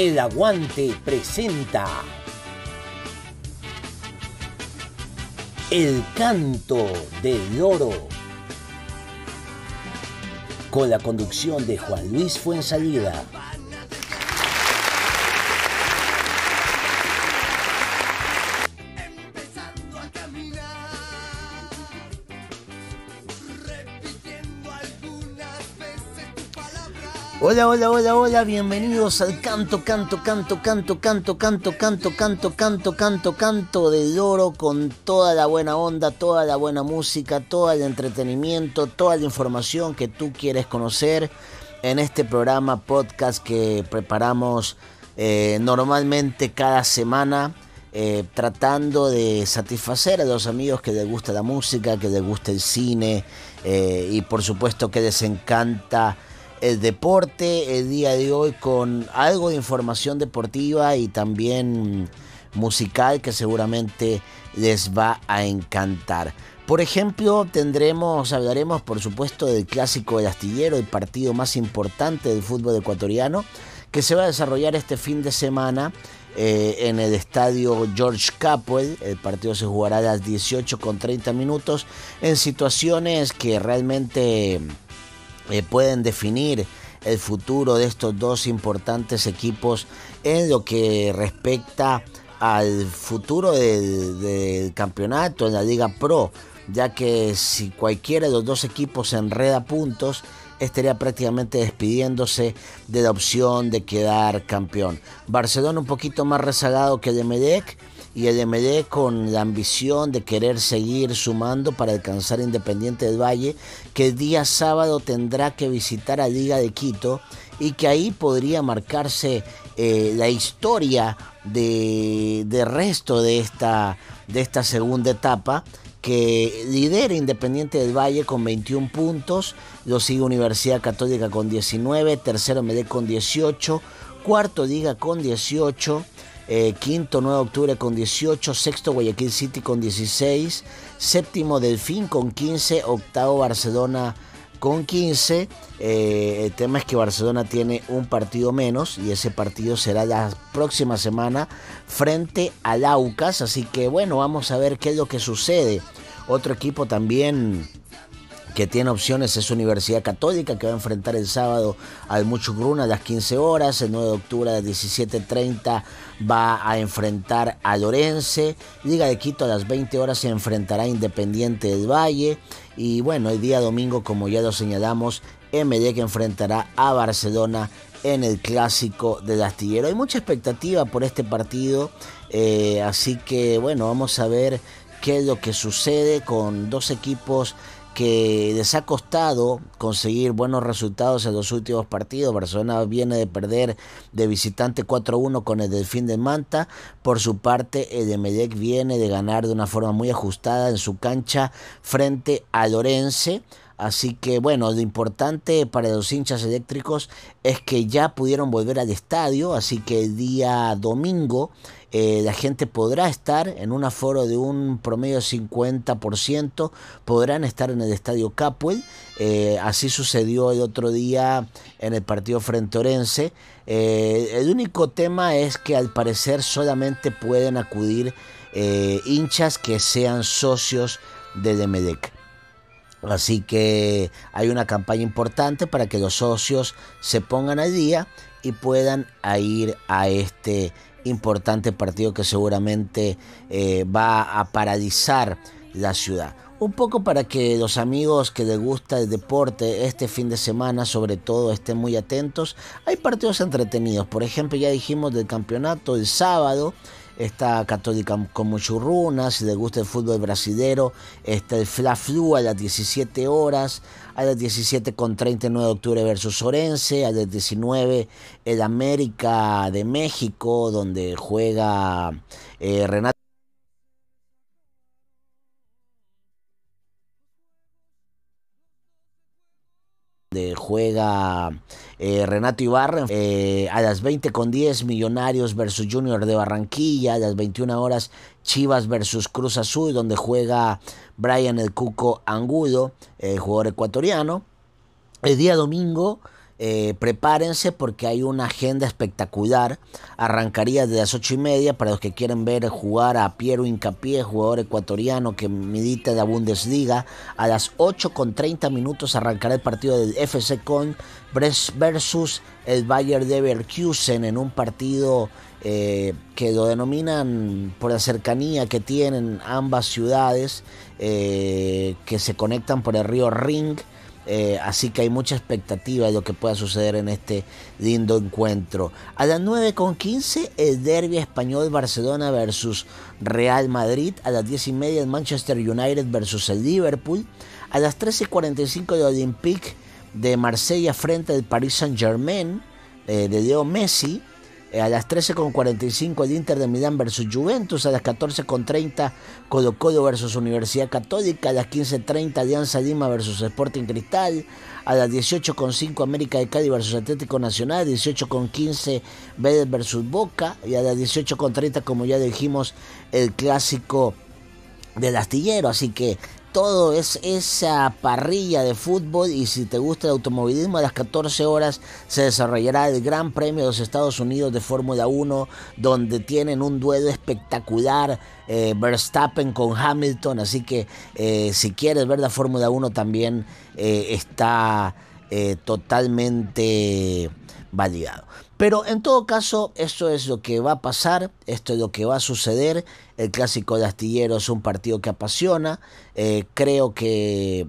El Aguante presenta El canto del oro con la conducción de Juan Luis Fuensalida. Hola, hola, hola, hola, bienvenidos al canto, canto, canto, canto, canto, canto, canto, canto, canto, canto, canto del oro con toda la buena onda, toda la buena música, todo el entretenimiento, toda la información que tú quieres conocer en este programa podcast que preparamos eh, normalmente cada semana. Eh, tratando de satisfacer a los amigos que les gusta la música, que les gusta el cine eh, y por supuesto que les encanta el deporte el día de hoy con algo de información deportiva y también musical que seguramente les va a encantar. Por ejemplo, tendremos, hablaremos por supuesto del clásico del astillero, el partido más importante del fútbol ecuatoriano, que se va a desarrollar este fin de semana eh, en el estadio George Capwell. El partido se jugará a las 18 con 30 minutos en situaciones que realmente eh, pueden definir el futuro de estos dos importantes equipos en lo que respecta al futuro del, campeonato en la Liga Pro, ya que si cualquiera de los dos equipos enreda puntos, estaría prácticamente despidiéndose de la opción de quedar campeón. Barcelona un poquito más rezagado que el Medec y el MD con la ambición de querer seguir sumando para alcanzar Independiente del Valle, que el día sábado tendrá que visitar a Liga de Quito y que ahí podría marcarse eh, la historia de, resto de esta, de esta segunda etapa que lidera Independiente del Valle con 21 puntos, lo sigue Universidad Católica con 19, tercero MD con 18, cuarto Liga con 18, eh, quinto 9 de octubre con 18, sexto Guayaquil City con 16, séptimo Delfín con 15, octavo Barcelona con 15. Eh, el tema es que Barcelona tiene un partido menos y ese partido será la próxima semana frente al Aucas. Así que bueno, vamos a ver qué es lo que sucede. Otro equipo también que tiene opciones es Universidad Católica, que va a enfrentar el sábado al Muchugruna a las 15 horas, el 9 de octubre a las 17.30 va a enfrentar a Lorense, Liga de Quito a las 20 horas se enfrentará a Independiente del Valle, y bueno, el día domingo, como ya lo señalamos, MD que enfrentará a Barcelona en el clásico del astillero. Hay mucha expectativa por este partido, eh, así que bueno, vamos a ver qué es lo que sucede con dos equipos que les ha costado conseguir buenos resultados en los últimos partidos. Barcelona viene de perder de visitante 4-1 con el Delfín de Manta. Por su parte, el Emelec viene de ganar de una forma muy ajustada en su cancha frente a Lorense. Así que bueno, lo importante para los hinchas eléctricos es que ya pudieron volver al estadio, así que el día domingo eh, la gente podrá estar en un aforo de un promedio de 50%, podrán estar en el estadio Capwell, eh, así sucedió el otro día en el partido frente Orense. Eh, el único tema es que al parecer solamente pueden acudir hinchas que sean socios del Emedec. Así que hay una campaña importante para que los socios se pongan al día y puedan ir a este importante partido que seguramente eh, va a paralizar la ciudad. Un poco para que los amigos que les gusta el deporte este fin de semana sobre todo estén muy atentos. Hay partidos entretenidos, por ejemplo ya dijimos del campeonato el sábado está Católica con Muchurruna, si le gusta el fútbol brasilero, está el Fla Flu a las 17 horas, a las 17 con 39 de octubre versus Orense, a las 19 el América de México, donde juega eh, Renato. juega eh, Renato Ibarra eh, a las 20 con 10 Millonarios versus Junior de Barranquilla, a las 21 horas Chivas versus Cruz Azul, donde juega Brian el Cuco Angudo, jugador ecuatoriano. El día domingo eh, prepárense porque hay una agenda espectacular. Arrancaría de las ocho y media para los que quieren ver jugar a Piero Incapié, jugador ecuatoriano que milita en la Bundesliga. A las 8 con 30 minutos arrancará el partido del FC Con versus el Bayer Leverkusen en un partido eh, que lo denominan por la cercanía que tienen ambas ciudades eh, que se conectan por el río Ring eh, así que hay mucha expectativa de lo que pueda suceder en este lindo encuentro. A las 9.15 el derby español Barcelona versus Real Madrid. A las 10 y media el Manchester United versus el Liverpool. A las 13.45 el Olympique de Marsella frente al Paris Saint Germain de Leo Messi. Eh, a las 13.45 el Inter de Milán versus Juventus, a las 14.30 Colo Colo versus Universidad Católica, a las 15.30 Alianza Lima versus Sporting Cristal, a las 18.5 América de Cádiz versus Atlético Nacional, 18.15 Vélez versus Boca y a las 18.30 como ya dijimos el clásico del astillero, así que todo es esa parrilla de fútbol y si te gusta el automovilismo a las 14 horas se desarrollará el Gran Premio de los Estados Unidos de Fórmula 1 donde tienen un duelo espectacular eh, Verstappen con Hamilton así que eh, si quieres ver la Fórmula 1 también eh, está totalmente validado. Pero en todo caso, esto es lo que va a pasar, esto es lo que va a suceder. El clásico de Astillero es un partido que apasiona. Eh, creo que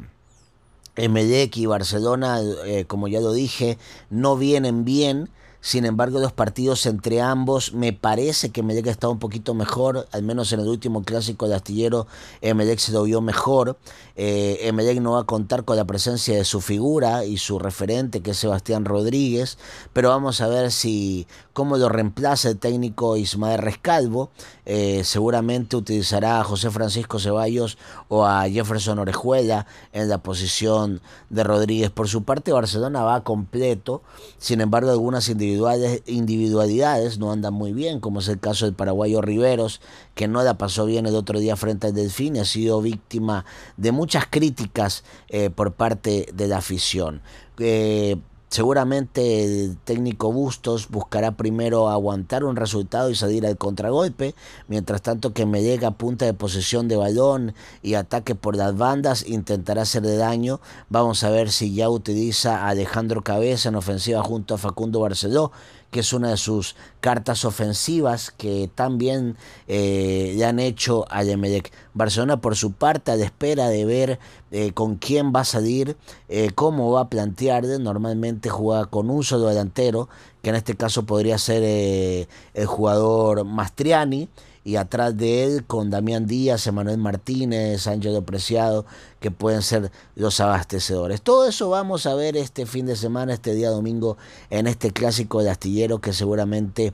Emelec y Barcelona, eh, como ya lo dije, no vienen bien. Sin embargo, los partidos entre ambos, me parece que Emelec está un poquito mejor, al menos en el último clásico de Astillero, Emelec se lo vio mejor. Eh, Emelec no va a contar con la presencia de su figura y su referente, que es Sebastián Rodríguez, pero vamos a ver si cómo lo reemplaza el técnico Ismael Rescalvo. Eh, seguramente utilizará a José Francisco Ceballos o a Jefferson Orejuela en la posición de Rodríguez. Por su parte, Barcelona va completo, sin embargo, algunas individualidades no andan muy bien, como es el caso del paraguayo Riveros, que no la pasó bien el otro día frente al Delfín ha sido víctima de muchas críticas eh, por parte de la afición. Eh, Seguramente el técnico Bustos buscará primero aguantar un resultado y salir al contragolpe, mientras tanto que me llega punta de posesión de balón y ataque por las bandas intentará hacerle daño. Vamos a ver si ya utiliza a Alejandro Cabeza en ofensiva junto a Facundo Barceló que es una de sus cartas ofensivas que también eh, le han hecho a Emelec. Barcelona por su parte a la espera de ver eh, con quién va a salir, eh, cómo va a plantear, normalmente juega con un solo delantero, que en este caso podría ser el jugador Mastriani, y atrás de él con Damián Díaz, Emanuel Martínez, Ángel Preciado, que pueden ser los abastecedores. Todo eso vamos a ver este fin de semana, este día domingo, en este clásico de astillero que seguramente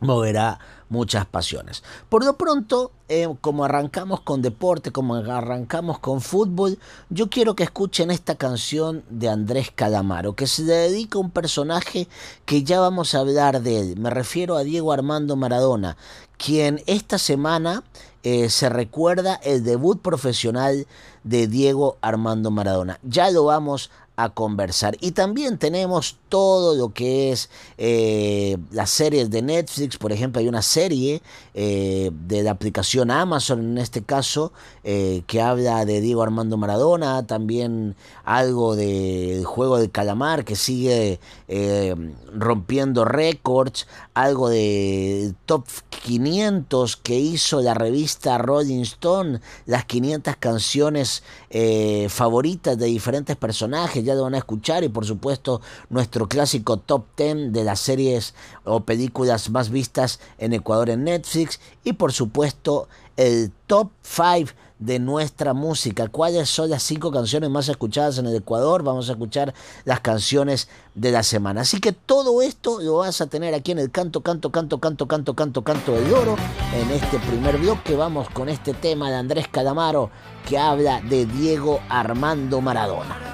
moverá muchas pasiones. Por lo pronto, eh, como arrancamos con deporte, como arrancamos con fútbol, yo quiero que escuchen esta canción de Andrés Calamaro, que se dedica a un personaje que ya vamos a hablar de él. Me refiero a Diego Armando Maradona, quien esta semana eh, se recuerda el debut profesional de Diego Armando Maradona. Ya lo vamos a conversar. Y también tenemos todo lo que es eh, las series de Netflix. Por ejemplo, hay una serie eh, de la aplicación Amazon, en este caso, eh, que habla de Diego Armando Maradona. También algo del juego del calamar que sigue rompiendo récords. Algo de top 500 que hizo la revista Rolling Stone. Las 500 canciones favoritas de diferentes personajes ya lo van a escuchar y por supuesto nuestro clásico top 10 de las series o películas más vistas en Ecuador en Netflix y por supuesto el top 5 de nuestra música. ¿Cuáles son las cinco canciones más escuchadas en el Ecuador? Vamos a escuchar las canciones de la semana. Así que todo esto lo vas a tener aquí en el canto, canto, canto, canto, canto, canto, canto del oro. En este primer bloque vamos con este tema de Andrés Calamaro que habla de Diego Armando Maradona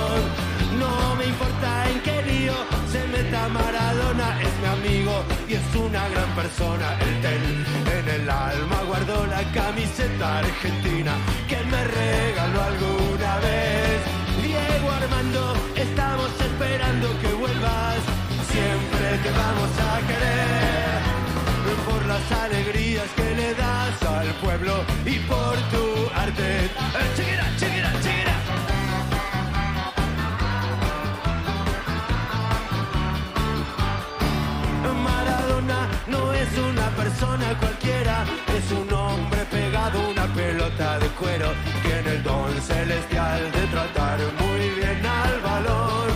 Una gran persona. El tel en el alma guardó la camiseta argentina que me regaló alguna vez. Diego Armando, estamos esperando que vuelvas. Siempre te vamos a querer por las alegrías que le das al pueblo y por tu arte. Eh, chiquira, chiquira, no es una persona cualquiera, es un hombre pegado a una pelota de cuero. Tiene el don celestial de tratar muy bien al balón.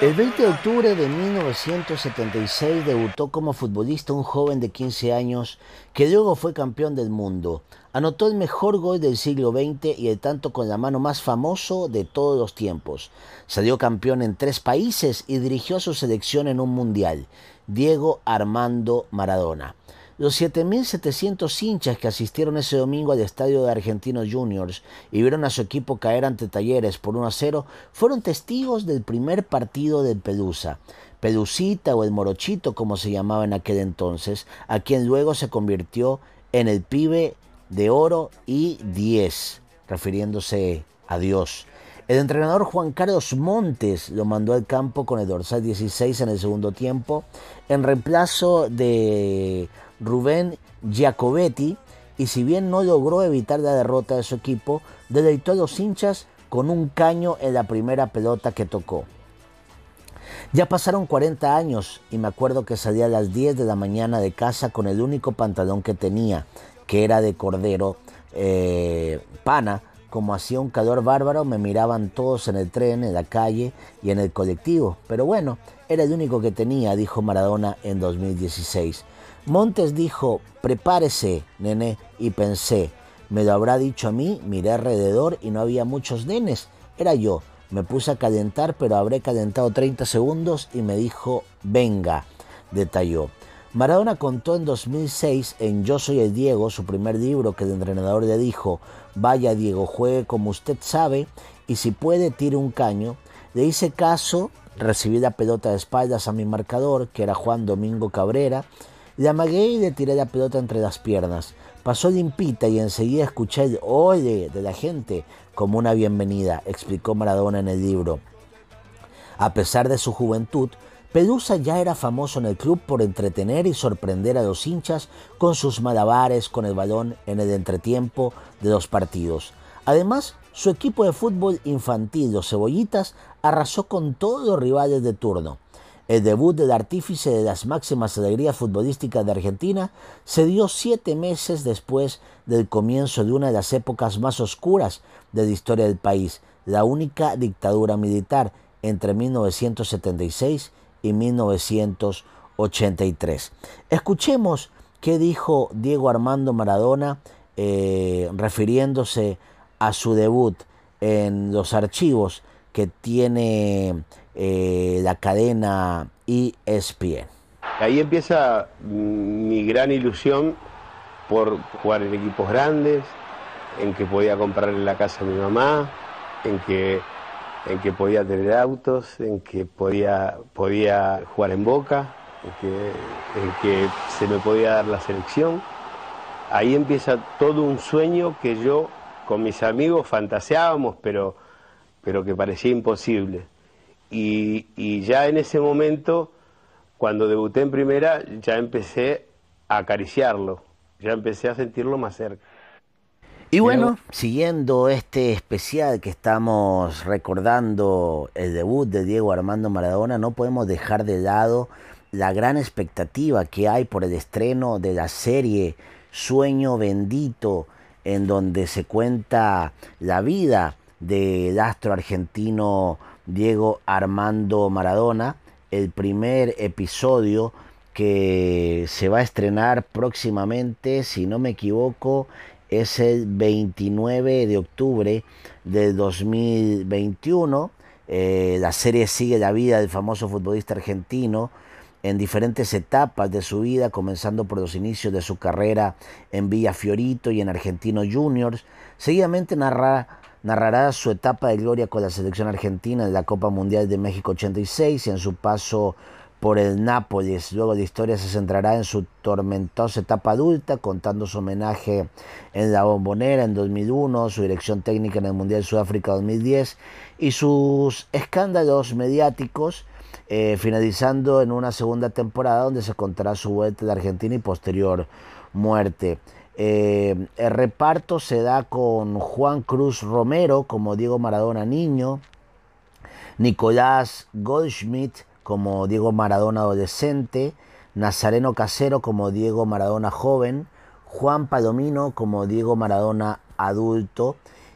El 20 de octubre de 1976 debutó como futbolista un joven de 15 años que luego fue campeón del mundo. Anotó el mejor gol del siglo XX y el tanto con la mano más famoso de todos los tiempos. Salió campeón en tres países y dirigió a su selección en un mundial. Diego Armando Maradona. Los 7.700 hinchas que asistieron ese domingo al estadio de Argentinos Juniors y vieron a su equipo caer ante Talleres por 1 a 0 fueron testigos del primer partido del Pelusa. Pelusita o el Morochito como se llamaba en aquel entonces, a quien luego se convirtió en el pibe de oro y 10, refiriéndose a Dios. El entrenador Juan Carlos Montes lo mandó al campo con el dorsal 16 en el segundo tiempo, en reemplazo de Rubén Giacobetti, y si bien no logró evitar la derrota de su equipo, deleitó a los hinchas con un caño en la primera pelota que tocó. Ya pasaron 40 años y me acuerdo que salía a las 10 de la mañana de casa con el único pantalón que tenía, que era de cordero eh, pana. Como hacía un calor bárbaro, me miraban todos en el tren, en la calle y en el colectivo. Pero bueno, era el único que tenía, dijo Maradona en 2016. Montes dijo, prepárese, nene, y pensé, me lo habrá dicho a mí, miré alrededor y no había muchos nenes, era yo. Me puse a calentar, pero habré calentado 30 segundos y me dijo, venga, detalló. Maradona contó en 2006 en Yo soy el Diego, su primer libro, que el entrenador le dijo, vaya Diego, juegue como usted sabe y si puede tire un caño. Le hice caso, recibí la pelota de espaldas a mi marcador, que era Juan Domingo Cabrera, le amagué y le tiré la pelota entre las piernas. Pasó limpita y enseguida escuché el oye de la gente como una bienvenida, explicó Maradona en el libro. A pesar de su juventud, Pelusa ya era famoso en el club por entretener y sorprender a los hinchas con sus malabares con el balón en el entretiempo de los partidos. Además, su equipo de fútbol infantil, los Cebollitas, arrasó con todos los rivales de turno. El debut del artífice de las máximas alegrías futbolísticas de Argentina se dio siete meses después del comienzo de una de las épocas más oscuras de la historia del país, la única dictadura militar entre 1976 y 1983. Escuchemos qué dijo Diego Armando Maradona eh, refiriéndose a su debut en los archivos que tiene eh, la cadena ESPN. Ahí empieza mi gran ilusión por jugar en equipos grandes, en que podía comprarle la casa a mi mamá, en que, en que podía tener autos, en que podía, podía jugar en Boca, en que, en que se me podía dar la selección. Ahí empieza todo un sueño que yo con mis amigos fantaseábamos, pero, pero que parecía imposible. Y, y ya en ese momento, cuando debuté en primera, ya empecé a acariciarlo, ya empecé a sentirlo más cerca. Y bueno, siguiendo este especial que estamos recordando el debut de Diego Armando Maradona, no podemos dejar de lado la gran expectativa que hay por el estreno de la serie Sueño Bendito en donde se cuenta la vida del astro argentino Diego Armando Maradona, el primer episodio que se va a estrenar próximamente, si no me equivoco, es el 29 de octubre del 2021. Eh, la serie sigue la vida del famoso futbolista argentino en diferentes etapas de su vida, comenzando por los inicios de su carrera en Villa Fiorito y en Argentino Juniors. Seguidamente narrará su etapa de gloria con la selección argentina en la Copa Mundial de México 86 y en su paso por el Nápoles. Luego la historia se centrará en su tormentosa etapa adulta, contando su homenaje en la Bombonera en 2001, su dirección técnica en el Mundial Sudáfrica 2010 y sus escándalos mediáticos, eh, finalizando en una segunda temporada donde se contará su vuelta de Argentina y posterior muerte. Eh, el reparto se da con Juan Cruz Romero como Diego Maradona Niño, Nicolás Goldschmidt como Diego Maradona adolescente, Nazareno Casero como Diego Maradona joven, Juan Palomino como Diego Maradona adulto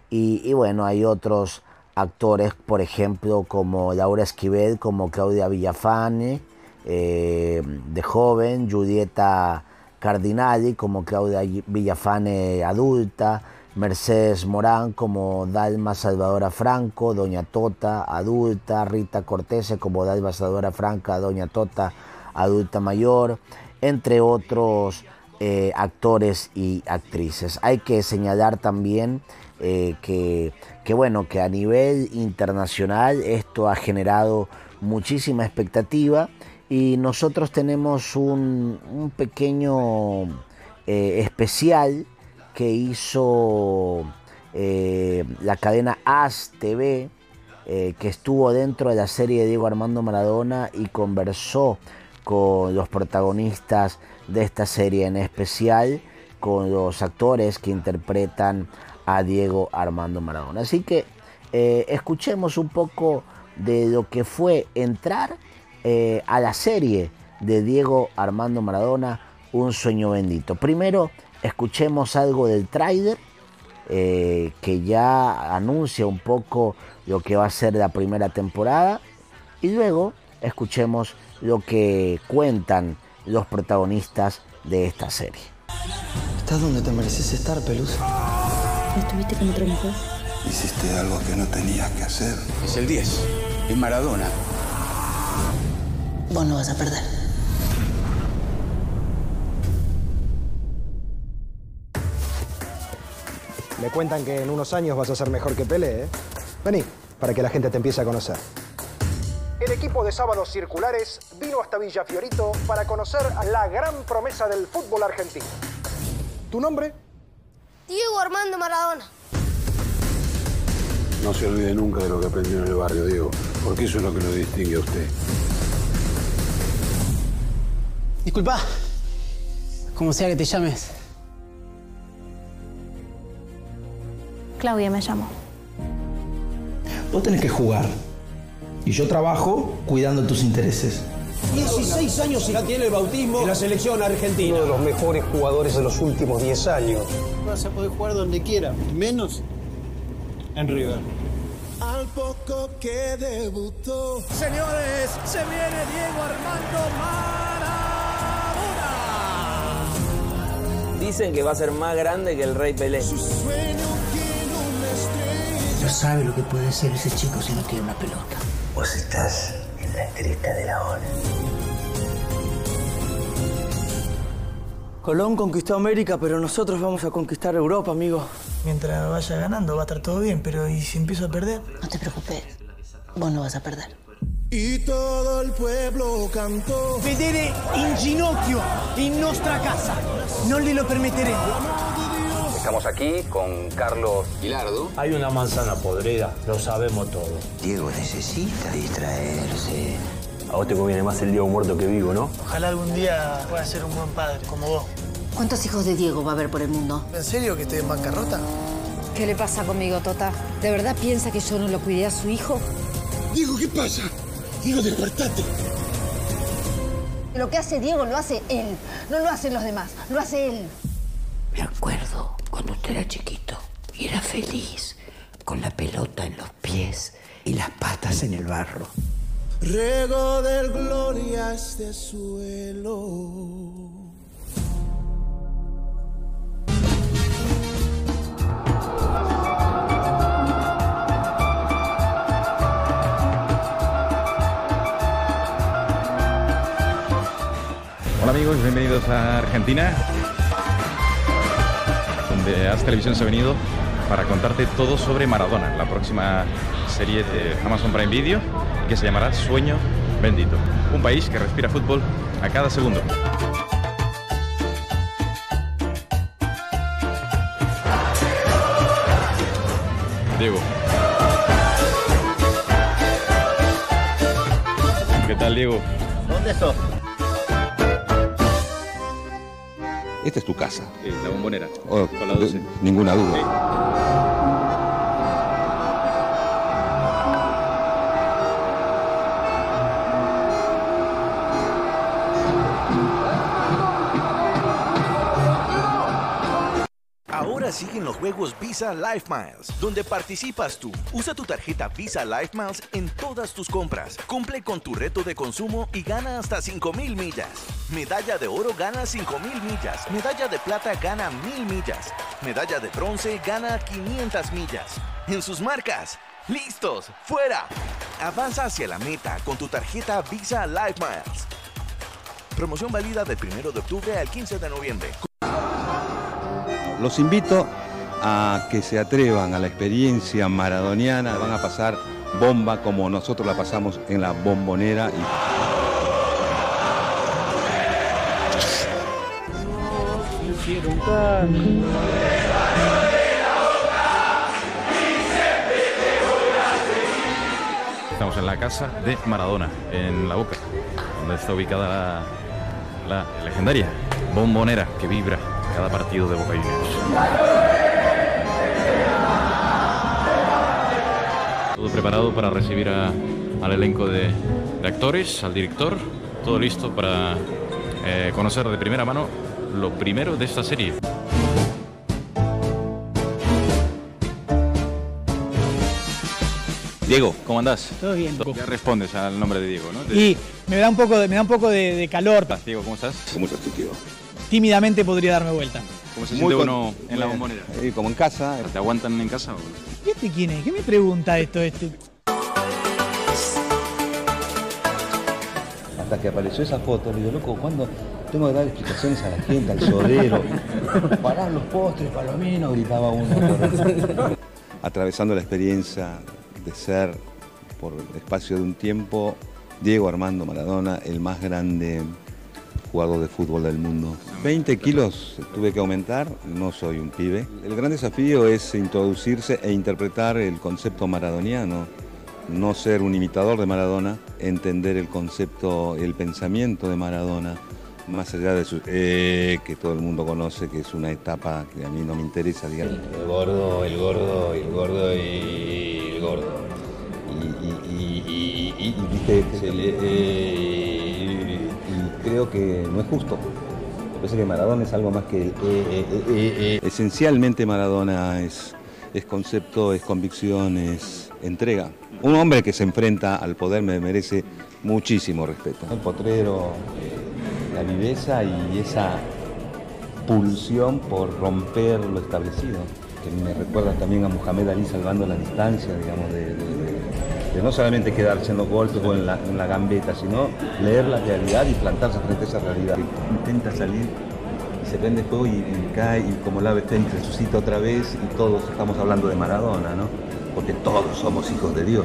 y, bueno, hay otros actores, por ejemplo, como Laura Esquivel, como Claudia Villafane, eh, de joven, Julieta Cardinali como Claudia Villafane adulta, Mercedes Morán como Dalma Salvadora Franco, Doña Tota adulta, Rita Cortese como Dalma Salvadora Franca, Doña Tota adulta mayor, entre otros eh, actores y actrices. Hay que señalar también eh, que, bueno, que a nivel internacional esto ha generado muchísima expectativa y nosotros tenemos un, pequeño eh, especial que hizo eh, la cadena AS TV, eh, que estuvo dentro de la serie de Diego Armando Maradona y conversó con los protagonistas de esta serie, en especial con los actores que interpretan a Diego Armando Maradona. Así que escuchemos un poco de lo que fue entrar a la serie de Diego Armando Maradona, Un sueño bendito. Primero, escuchemos algo del trailer eh, que ya anuncia un poco lo que va a ser la primera temporada y luego escuchemos lo que cuentan los protagonistas de esta serie. ¿Estás donde te mereces estar, Pelusa? estuviste con otra mujer? Hiciste algo que no tenías que hacer. Es el 10, es Maradona. Vos no vas a perder. Me cuentan que en unos años vas a ser mejor que Pelé, ¿eh? Vení, para que la gente te empiece a conocer. El equipo de Sábados Circulares vino hasta Villa Fiorito para conocer a la gran promesa del fútbol argentino. ¿Tu nombre? Diego Armando Maradona. No se olvide nunca de lo que aprendió en el barrio, Diego, porque eso es lo que lo distingue a usted. Disculpa, como sea que te llames. Claudia me llamó. Vos tenés que jugar. Y yo trabajo cuidando tus intereses. 16 años ya tiene el bautismo en la selección argentina. Uno de los mejores jugadores de los últimos 10 años. Vas a poder jugar donde quiera, menos en River. Al poco que debutó. Señores, se viene Diego Armando Maradona. Dicen que va a ser más grande que el Rey Pelé. No sabe lo que puede ser ese chico si no tiene una pelota. Vos estás en la cresta de la hora. Colón conquistó América, pero nosotros vamos a conquistar Europa, amigo. Mientras vaya ganando va a estar todo bien, pero ¿y si empiezo a perder? No te preocupes, vos no vas a perder. Y todo el pueblo cantó. Vedere in ginocchio in nostra casa. No le lo permitiré. Estamos aquí con Carlos Gilardo. Hay una manzana podrida, lo sabemos todo. Diego necesita distraerse. A vos te conviene más el Diego muerto que vivo, ¿no? Ojalá algún día pueda ser un buen padre, como vos. ¿Cuántos hijos de Diego va a haber por el mundo? ¿En serio que estoy en bancarrota? ¿Qué le pasa conmigo, Tota? ¿De verdad piensa que yo no lo cuidé a su hijo? Diego, ¿qué pasa? Diego, despertate. Lo que hace Diego lo hace él, no lo hacen los demás, lo hace él. Me acuerdo cuando usted era chiquito y era feliz, con la pelota en los pies y las patas en el barro. Rego del gloria este suelo. Amigos, bienvenidos a Argentina, donde Haz Televisión se ha venido para contarte todo sobre Maradona, la próxima serie de Amazon Prime Video, que se llamará Sueño Bendito. Un país que respira fútbol a cada segundo. Diego. ¿Qué tal, Diego? ¿Dónde sos? Esta es tu casa. Sí, la bombonera. Oh, con la 12. Ninguna duda. Siguen los juegos Visa Life Miles, donde participas tú. Usa tu tarjeta Visa Life Miles en todas tus compras. Cumple con tu reto de consumo y gana hasta 5000 millas. Medalla de oro gana 5000 millas. Medalla de plata gana 1000 millas. Medalla de bronce gana 500 millas. En sus marcas. ¡Listos! ¡Fuera! Avanza hacia la meta con tu tarjeta Visa Life Miles. Promoción válida del 1 de octubre al 15 de noviembre. Los invito a que se atrevan a la experiencia maradoniana. Van a pasar bomba como nosotros la pasamos en la bombonera. Estamos en la casa de Maradona, en La Boca, donde está ubicada la, la legendaria bombonera que vibra cada partido de Boca Juniors. Todo preparado para recibir a- al elenco de, de actores, al director, todo listo para eh, conocer de primera mano lo primero de esta serie. Diego, ¿cómo andás? Todo bien. Ya respondes al nombre de Diego, ¿no? Y me da un poco de, me da un poco de, de calor. Diego, ¿cómo estás? ¿Cómo estás, Diego? Tímidamente podría darme vuelta. ¿Cómo se siente uno en la bombonera? Como en casa. ¿Te aguantan en casa? o- ¿Y este quién es? ¿Qué me pregunta esto este? Hasta que apareció esa foto, le digo, loco, ¿cuándo tengo que dar explicaciones a la gente, al sodero? Pará los postres, palomino, gritaba uno. Atravesando la experiencia de ser, por el espacio de un tiempo, Diego Armando Maradona, el más grande jugador de fútbol del mundo. 20 kilos tuve que aumentar, no soy un pibe. El gran desafío es introducirse e interpretar el concepto maradoniano, no ser un imitador de Maradona, entender el concepto, el pensamiento de Maradona, más allá de su... eh, que todo el mundo conoce, que es una etapa que a mí no me interesa, digamos. El gordo, el gordo, el gordo y el gordo. Y, y- y- y- y- eh, y creo que no es justo. Parece que Maradona es algo más que eh, eh, eh. Esencialmente Maradona es, es concepto, es convicción, es entrega. Un hombre que se enfrenta al poder me merece muchísimo respeto. El potrero, la viveza y esa pulsión por romper lo establecido, que me recuerda también a Mohamed Ali salvando la distancia, digamos, de- de- no solamente quedarse en los golpes o en la, en la gambeta, sino leer la realidad y plantarse frente a esa realidad. Intenta salir se prende fuego y, y cae y como el ave fénix resucita otra vez y todos estamos hablando de Maradona, ¿no? Porque todos somos hijos de Dios.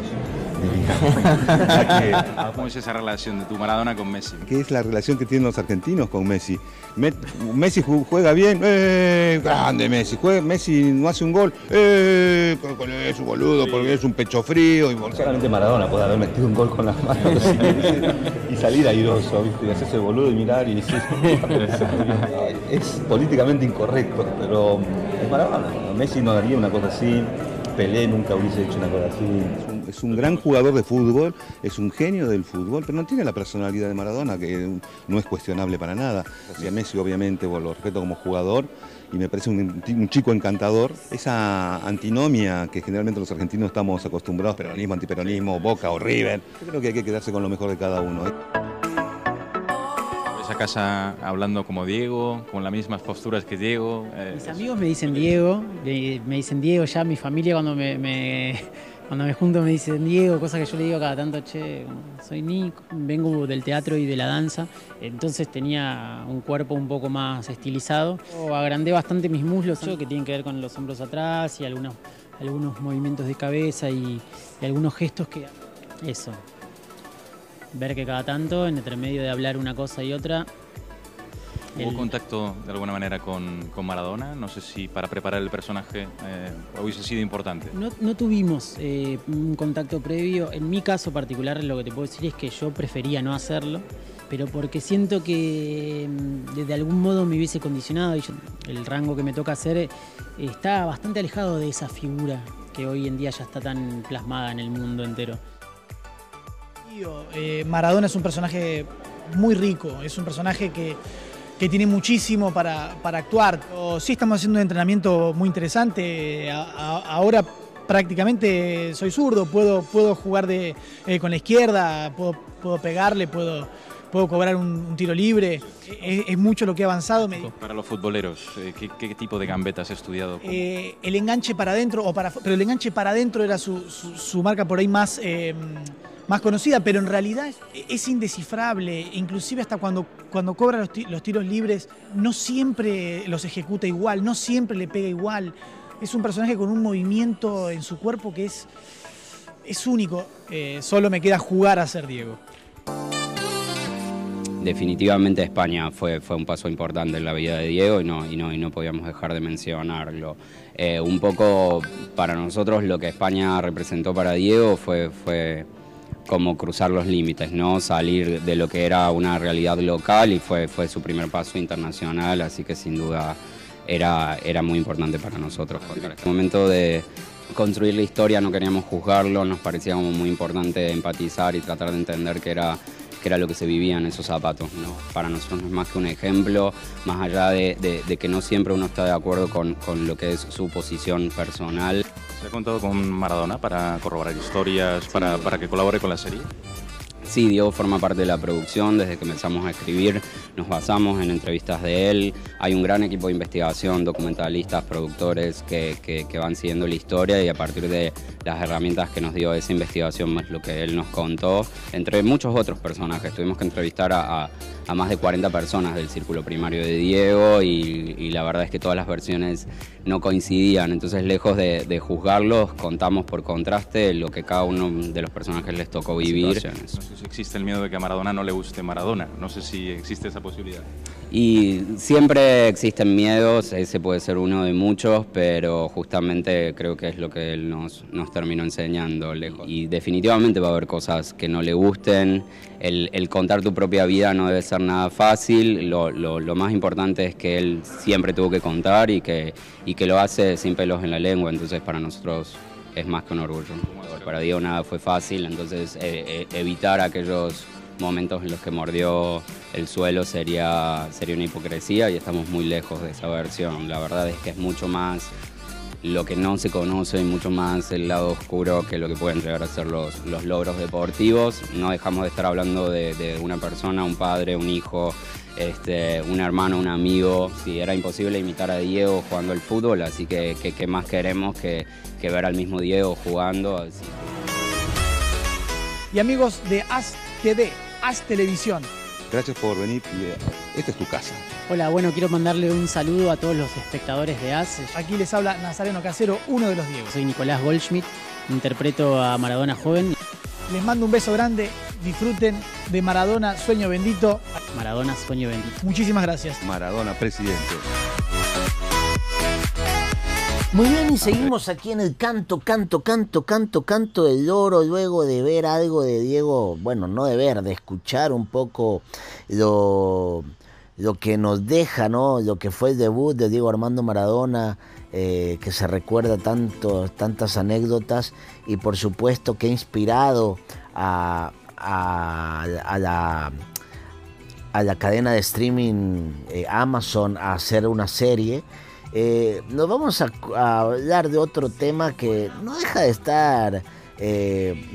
Diría. ¿Cómo es esa relación de tu Maradona con Messi? ¿Qué es la relación que tienen los argentinos con Messi? Me- Messi ju- juega bien, ¡eh! grande Messi. Juega- Messi no hace un gol, ¡eh! porque es un boludo, porque es un pecho frío. Y solamente Maradona puede haber metido un gol con las manos y salir airoso, ¿viste? Y hacerse boludo y mirar y decir. es políticamente incorrecto, pero es Maradona. Messi no haría una cosa así. Pelé nunca hubiese hecho una cosa así. Es un, gran jugador de fútbol, es un genio del fútbol, pero no tiene la personalidad de Maradona, que no es cuestionable para nada. Y a Messi, obviamente, bueno, lo respeto como jugador, y me parece un, un chico encantador. Esa antinomia que generalmente los argentinos estamos acostumbrados, peronismo, antiperonismo, Boca o River, yo creo que hay que quedarse con lo mejor de cada uno. ¿eh? ¿Ves a casa hablando como Diego, con las mismas posturas que Diego? Eh, Mis amigos me dicen Diego, me me dicen Diego ya, mi familia cuando me, me- cuando me junto me dicen Diego, cosa que yo le digo cada tanto, che, soy Nico, vengo del teatro y de la danza, entonces tenía un cuerpo un poco más estilizado. O agrandé bastante mis muslos, que tienen que ver con los hombros atrás y algunos, algunos movimientos de cabeza y, y algunos gestos que... Eso. Ver que cada tanto, en entre medio de hablar una cosa y otra, ¿Hubo el- contacto de alguna manera con, con Maradona? No sé si para preparar el personaje eh, hubiese sido importante. No, no tuvimos eh, un contacto previo. En mi caso particular, lo que te puedo decir es que yo prefería no hacerlo, pero porque siento que mm, de, de algún modo me hubiese condicionado y yo- el rango que me toca hacer eh, está bastante alejado de esa figura que hoy en día ya está tan plasmada en el mundo entero. Eh, Maradona es un personaje muy rico, es un personaje que, que tiene muchísimo para, para actuar. O, sí estamos haciendo un entrenamiento muy interesante, ahora prácticamente soy zurdo, puedo, puedo jugar de, eh, con la izquierda, puedo, puedo pegarle, puedo, puedo cobrar un, un tiro libre, es, es mucho lo que he avanzado. Para los futboleros, eh, ¿qué, qué tipo de gambeta has estudiado? eh, el enganche para adentro, o para, pero el enganche para adentro era su, su- su marca por ahí más, eh, más conocida, pero en realidad es, es indescifrable, inclusive hasta cuando, cuando cobra los, ti- los tiros libres, no siempre los ejecuta igual, no siempre le pega igual. Es un personaje con un movimiento en su cuerpo que es, es único. Eh, solo me queda jugar a ser Diego. Definitivamente España fue, fue un paso importante en la vida de Diego y no, y no, y no podíamos dejar de mencionarlo. Eh, un poco para nosotros lo que España representó para Diego fue, fue como cruzar los límites, ¿no? salir de lo que era una realidad local y fue, fue su primer paso internacional, así que sin duda era, era muy importante para nosotros. En este momento de construir la historia no queríamos juzgarlo, nos parecía muy importante empatizar y tratar de entender que era que era lo que se vivía en esos zapatos. ¿no? Para nosotros no es más que un ejemplo, más allá de, de- de que no siempre uno está de acuerdo con, con lo que es su posición personal. ¿Se ha contado con Maradona para corroborar historias, para, para que colabore con la serie? Sí, Diego forma parte de la producción, desde que empezamos a escribir nos basamos en entrevistas de él, hay un gran equipo de investigación, documentalistas, productores que, van siguiendo la historia y a partir de las herramientas que nos dio esa investigación más lo que él nos contó, entre muchos otros personajes, tuvimos que entrevistar a, más de 40 personas del círculo primario de Diego y, la verdad es que todas las versiones no coincidían, entonces lejos de, juzgarlos, contamos por contraste lo que cada uno de los personajes les tocó vivir. Si existe el miedo de que a Maradona no le guste Maradona. No sé si existe esa posibilidad. Y siempre existen miedos, ese puede ser uno de muchos, pero justamente creo que es lo que él nos, nos terminó enseñando. lejos. Y definitivamente va a haber cosas que no le gusten. El, el contar tu propia vida no debe ser nada fácil. Lo, lo- lo más importante es que él siempre tuvo que contar y que, y que lo hace sin pelos en la lengua. Entonces para nosotros es más que un orgullo. Para Diego nada fue fácil, entonces eh, eh, evitar aquellos momentos en los que mordió el suelo sería, sería una hipocresía y estamos muy lejos de esa versión. La verdad es que es mucho más lo que no se conoce y mucho más el lado oscuro que lo que pueden llegar a ser los, los logros deportivos. No dejamos de estar hablando de, de una persona, un padre, un hijo, este, un hermano, un amigo. Sí, era imposible imitar a Diego jugando al fútbol, así que qué más queremos que, que ver al mismo Diego jugando. Así Y amigos de As TV, As Televisión, Gracias por venir y eh, esta es tu casa. Hola, bueno, quiero mandarle un saludo a todos los espectadores de AS. aquí les habla Nazareno Casero, uno de los Diegos. Soy Nicolás Goldschmidt, interpreto a Maradona joven. Les mando un beso grande, disfruten de Maradona, sueño bendito. Maradona, sueño bendito. Muchísimas gracias. Maradona, presidente. Muy bien, y seguimos aquí en el canto, canto, canto, canto, canto del loro, luego de ver algo de Diego, bueno, no de ver, de escuchar un poco lo, lo que nos deja, ¿no? Lo que fue el debut de Diego Armando Maradona, eh, que se recuerda tanto, tantas anécdotas, y por supuesto que ha inspirado a, a- la a la cadena de streaming eh, Amazon a hacer una serie. Eh, nos vamos a, hablar de otro tema que no deja de estar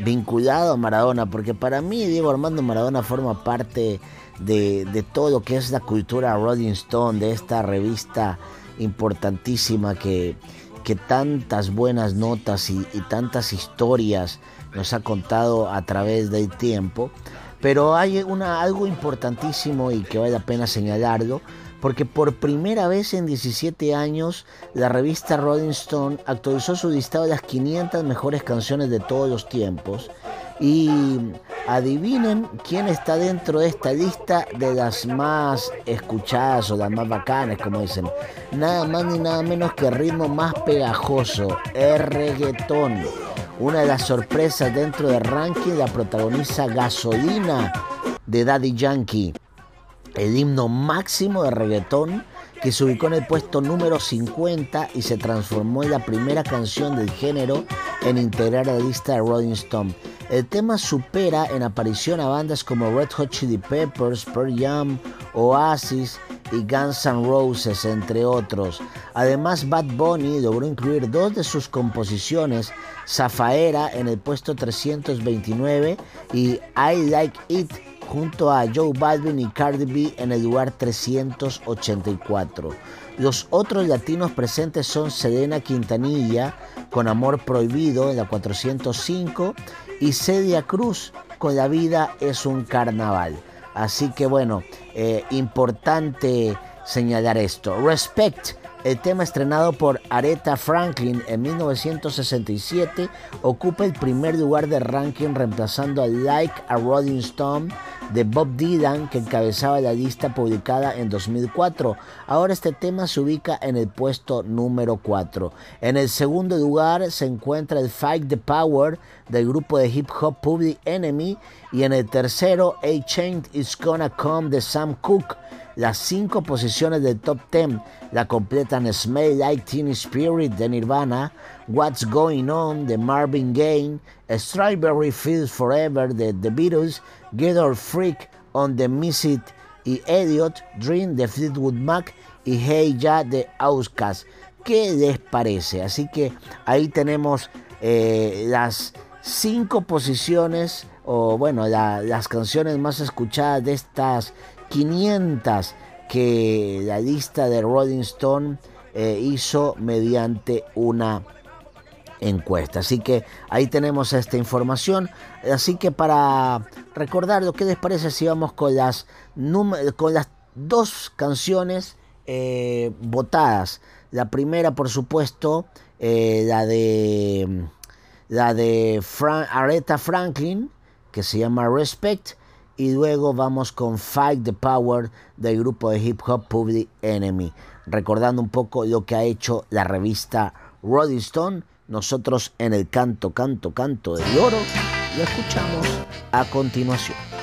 vinculado a Maradona, porque para mí Diego Armando Maradona forma parte de, de todo lo que es la cultura Rolling Stone, de esta revista importantísima que, que tantas buenas notas y, tantas historias nos ha contado a través del tiempo. Pero hay una, algo importantísimo y que vale la pena señalarlo, porque por primera vez en 17 años la revista Rolling Stone actualizó su listado de las 500 mejores canciones de todos los tiempos. Y adivinen quién está dentro de esta lista de las más escuchadas o las más bacanas, como dicen. Nada más ni nada menos que el ritmo más pegajoso, el reggaetón. Una de las sorpresas dentro del ranking la protagoniza Gasolina de Daddy Yankee, el himno máximo de reggaetón que se ubicó en el puesto número 50 y se transformó en la primera canción del género en integrar la lista de Rolling Stone. El tema supera en aparición a bandas como Red Hot Chili Peppers, Pearl Jam, Oasis y Guns N' Roses, entre otros. Además, Bad Bunny logró incluir dos de sus composiciones, Zafaera en el puesto 329 y I Like It junto a Joe Balvin y Cardi B en el lugar 384. Los otros latinos presentes son Selena Quintanilla con Amor Prohibido en la 405 y Celia Cruz con La Vida es un Carnaval. Así que bueno, eh, importante señalar esto. Respect, el tema estrenado por Aretha Franklin en 1967, ocupa el primer lugar de ranking reemplazando a Like a Rolling Stone de Bob Dylan que encabezaba la lista publicada en 2004. Ahora este tema se ubica en el puesto número 4. En el segundo lugar se encuentra el Fight the Power del grupo de hip hop Public Enemy y en el tercero A Change Is Gonna Come de Sam Cooke. Las cinco posiciones del top 10 la completan Smell Like Teen Spirit de Nirvana, What's Going On de Marvin Gaye, Strawberry Fields Forever de The Beatles, Get Our Freak on the Miss It y Elliot, Dream de Fleetwood Mac y Hey Ya de Outkast. ¿Qué les parece? Así que ahí tenemos eh, las cinco posiciones o bueno, la, las canciones más escuchadas de estas 500 que la lista de Rolling Stone eh, hizo mediante una encuesta. Así que ahí tenemos esta información. Así que para recordar lo que les parece si vamos con las, con las dos canciones eh, votadas. La primera, por supuesto, eh, la de la de Aretha Franklin, que se llama Respect y luego vamos con Fight the Power del grupo de hip hop Public Enemy. Recordando un poco lo que ha hecho la revista Rolling Stone, nosotros en el canto, canto, canto del oro, lo escuchamos a continuación.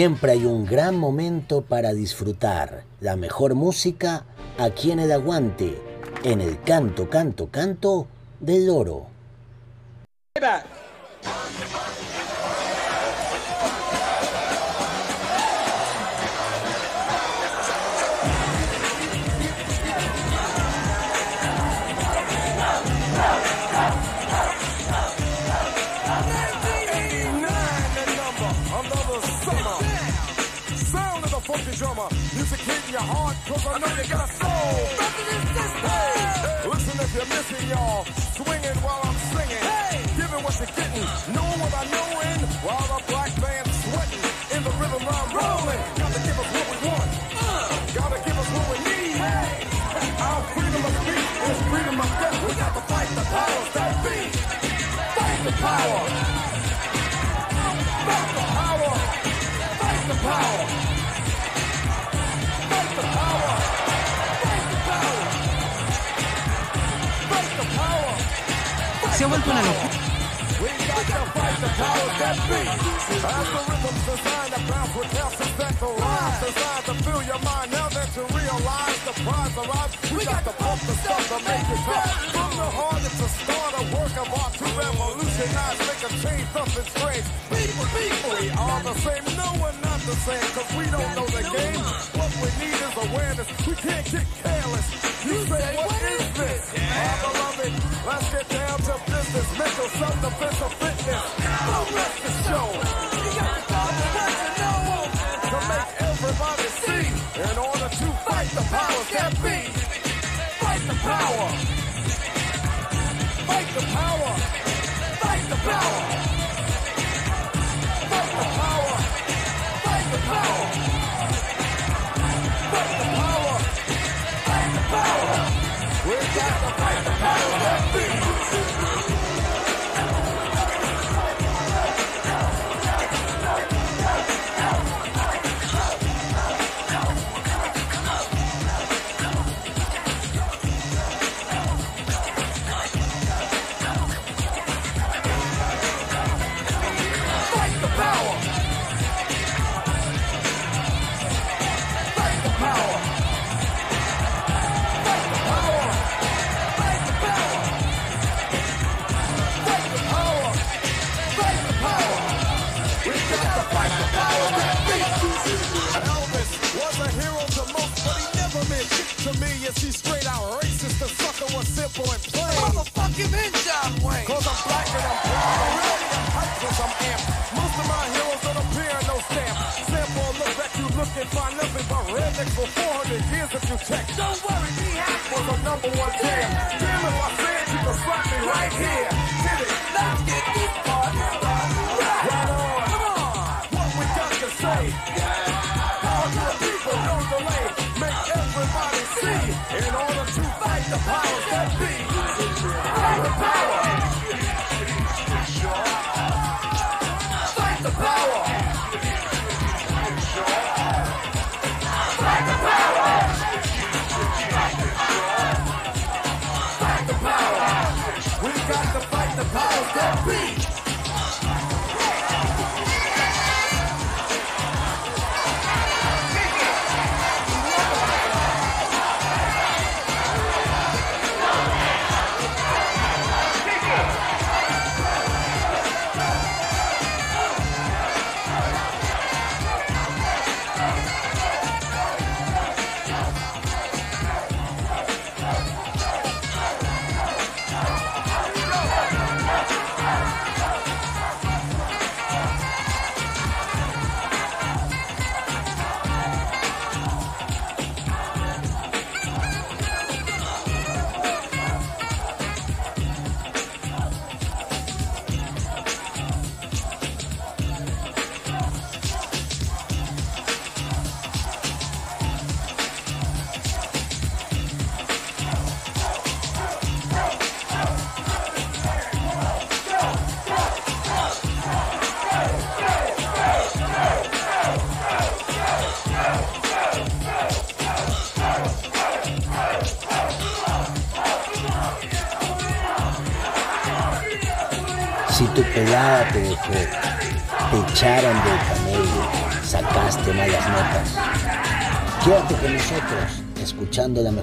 Siempre hay un gran momento para disfrutar la mejor música aquí en el aguante, en el canto, canto, canto del oro. Not the north We got the fire the power that be How the rhythm find a bounce for tell the tale across the side to feel your mind now that to realize the parts across We got the pulse itself make it hot on the horn is the start of work of a revolutionize make a thing something strange People be free all the same, no one else to say cause we don't know the game. What we need is awareness. We can't get careless. You say, what is this? Our beloved, let's get down to business. Mental self-defense of fitness. Don't let the show. You got to call the person know to make everybody see. In order to fight the powers that be. Fight the power. Fight the power. Fight the power. Fight the power. Fight the power. Fight the power. Fight the power. We got to fight the power I'm I'm amped. Most of my heroes don't appear no stamp. Sample look back, you look and find nothing but rednecks for 400 years if you check. Don't worry, me happy was a number one jam. Damn if I said you could slap me right here. Hit it. Let's get this party started. Right on. Come on. What we got to say. Power to the people, no delay. Make everybody see. In order to fight the powers that be. Fight the power.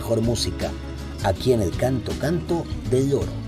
mejor música, aquí en el Canto Canto del Loro.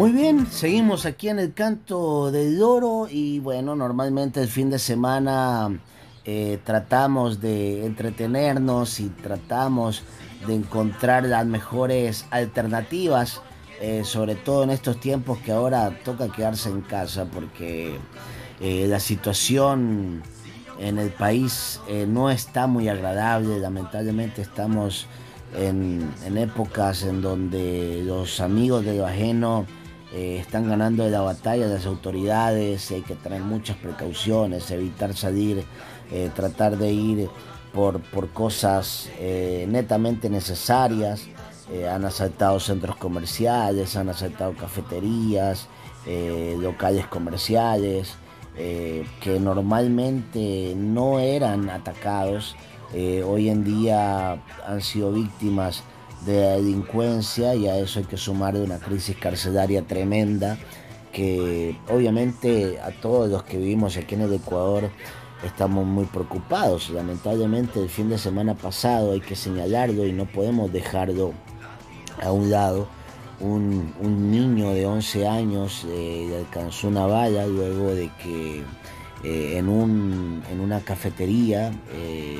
Muy bien, seguimos aquí en el canto del loro y bueno, normalmente el fin de semana eh, tratamos de entretenernos y tratamos de encontrar las mejores alternativas, eh, sobre todo en estos tiempos que ahora toca quedarse en casa porque eh, la situación en el país no está muy agradable, lamentablemente estamos en, en épocas en donde los amigos de lo ajeno eh, están ganando la batalla las autoridades, hay que tener muchas precauciones, evitar salir, eh, tratar de ir por, por cosas eh, netamente necesarias. han asaltado centros comerciales, han asaltado cafeterías, locales comerciales, que normalmente no eran atacados. hoy en día han sido víctimas de la delincuencia y a eso hay que sumar de una crisis carcelaria tremenda que obviamente a todos los que vivimos aquí en el Ecuador estamos muy preocupados. Lamentablemente el fin de semana pasado hay que señalarlo y no podemos dejarlo a un lado. Un, niño de 11 años eh, alcanzó una bala luego de que eh, en, un, en una cafetería eh,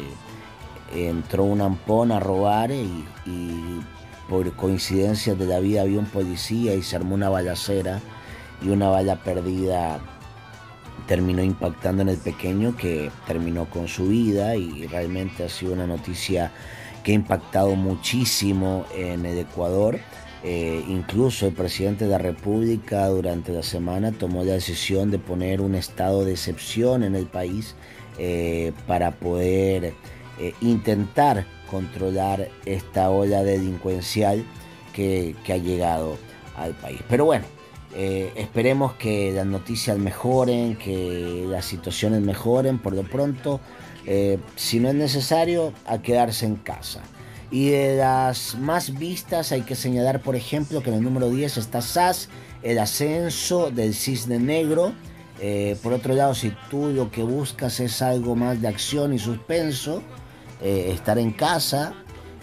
entró un ampón a robar y, por coincidencia de la vida había un policía y se armó una balacera y una bala perdida terminó impactando en el pequeño que terminó con su vida y realmente ha sido una noticia que ha impactado muchísimo en el Ecuador. Eh, incluso el presidente de la República durante la semana tomó la decisión de poner un estado de excepción en el país eh, para poder eh, intentar controlar esta ola delincuencial que, ha llegado al país. Pero bueno, eh, esperemos que las noticias mejoren, que las situaciones mejoren por lo pronto. Eh, si no es necesario, a quedarse en casa. Y de las más vistas hay que señalar, por ejemplo, que en el número 10 está SAS, el ascenso del cisne negro. Por otro lado, si tú lo que buscas es algo más de acción y suspenso, eh, estar en casa.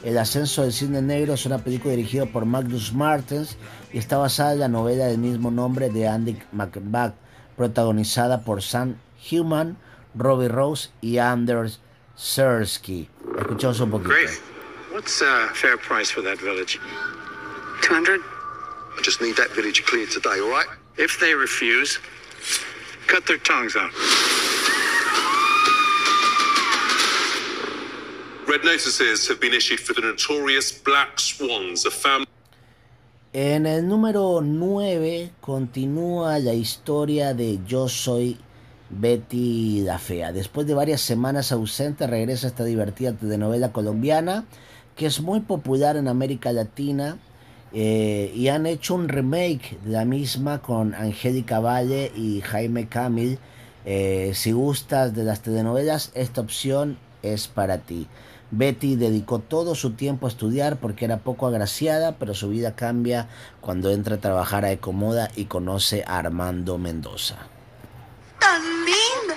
El ascenso del cisne negro es una película dirigida por Magnus Martens y está basada en la novela del mismo nombre de Andy McBack, protagonizada por Sam Human, Robbie Rose y Anders Sersky. Escuchamos un poquito. Great. What's uh, fair price for that village? 200? I just need that village cleared today, all right? If they refuse, cut their tongues out. En el número 9 continúa la historia de Yo Soy Betty la Fea. Después de varias semanas ausente, regresa esta divertida telenovela colombiana que es muy popular en América Latina eh, y han hecho un remake de la misma con Angélica Valle y Jaime Camil. Eh, si gustas de las telenovelas, esta opción es para ti. Betty dedicó todo su tiempo a estudiar porque era poco agraciada, pero su vida cambia cuando entra a trabajar a Ecomoda y conoce a Armando Mendoza. ¡Tan linda!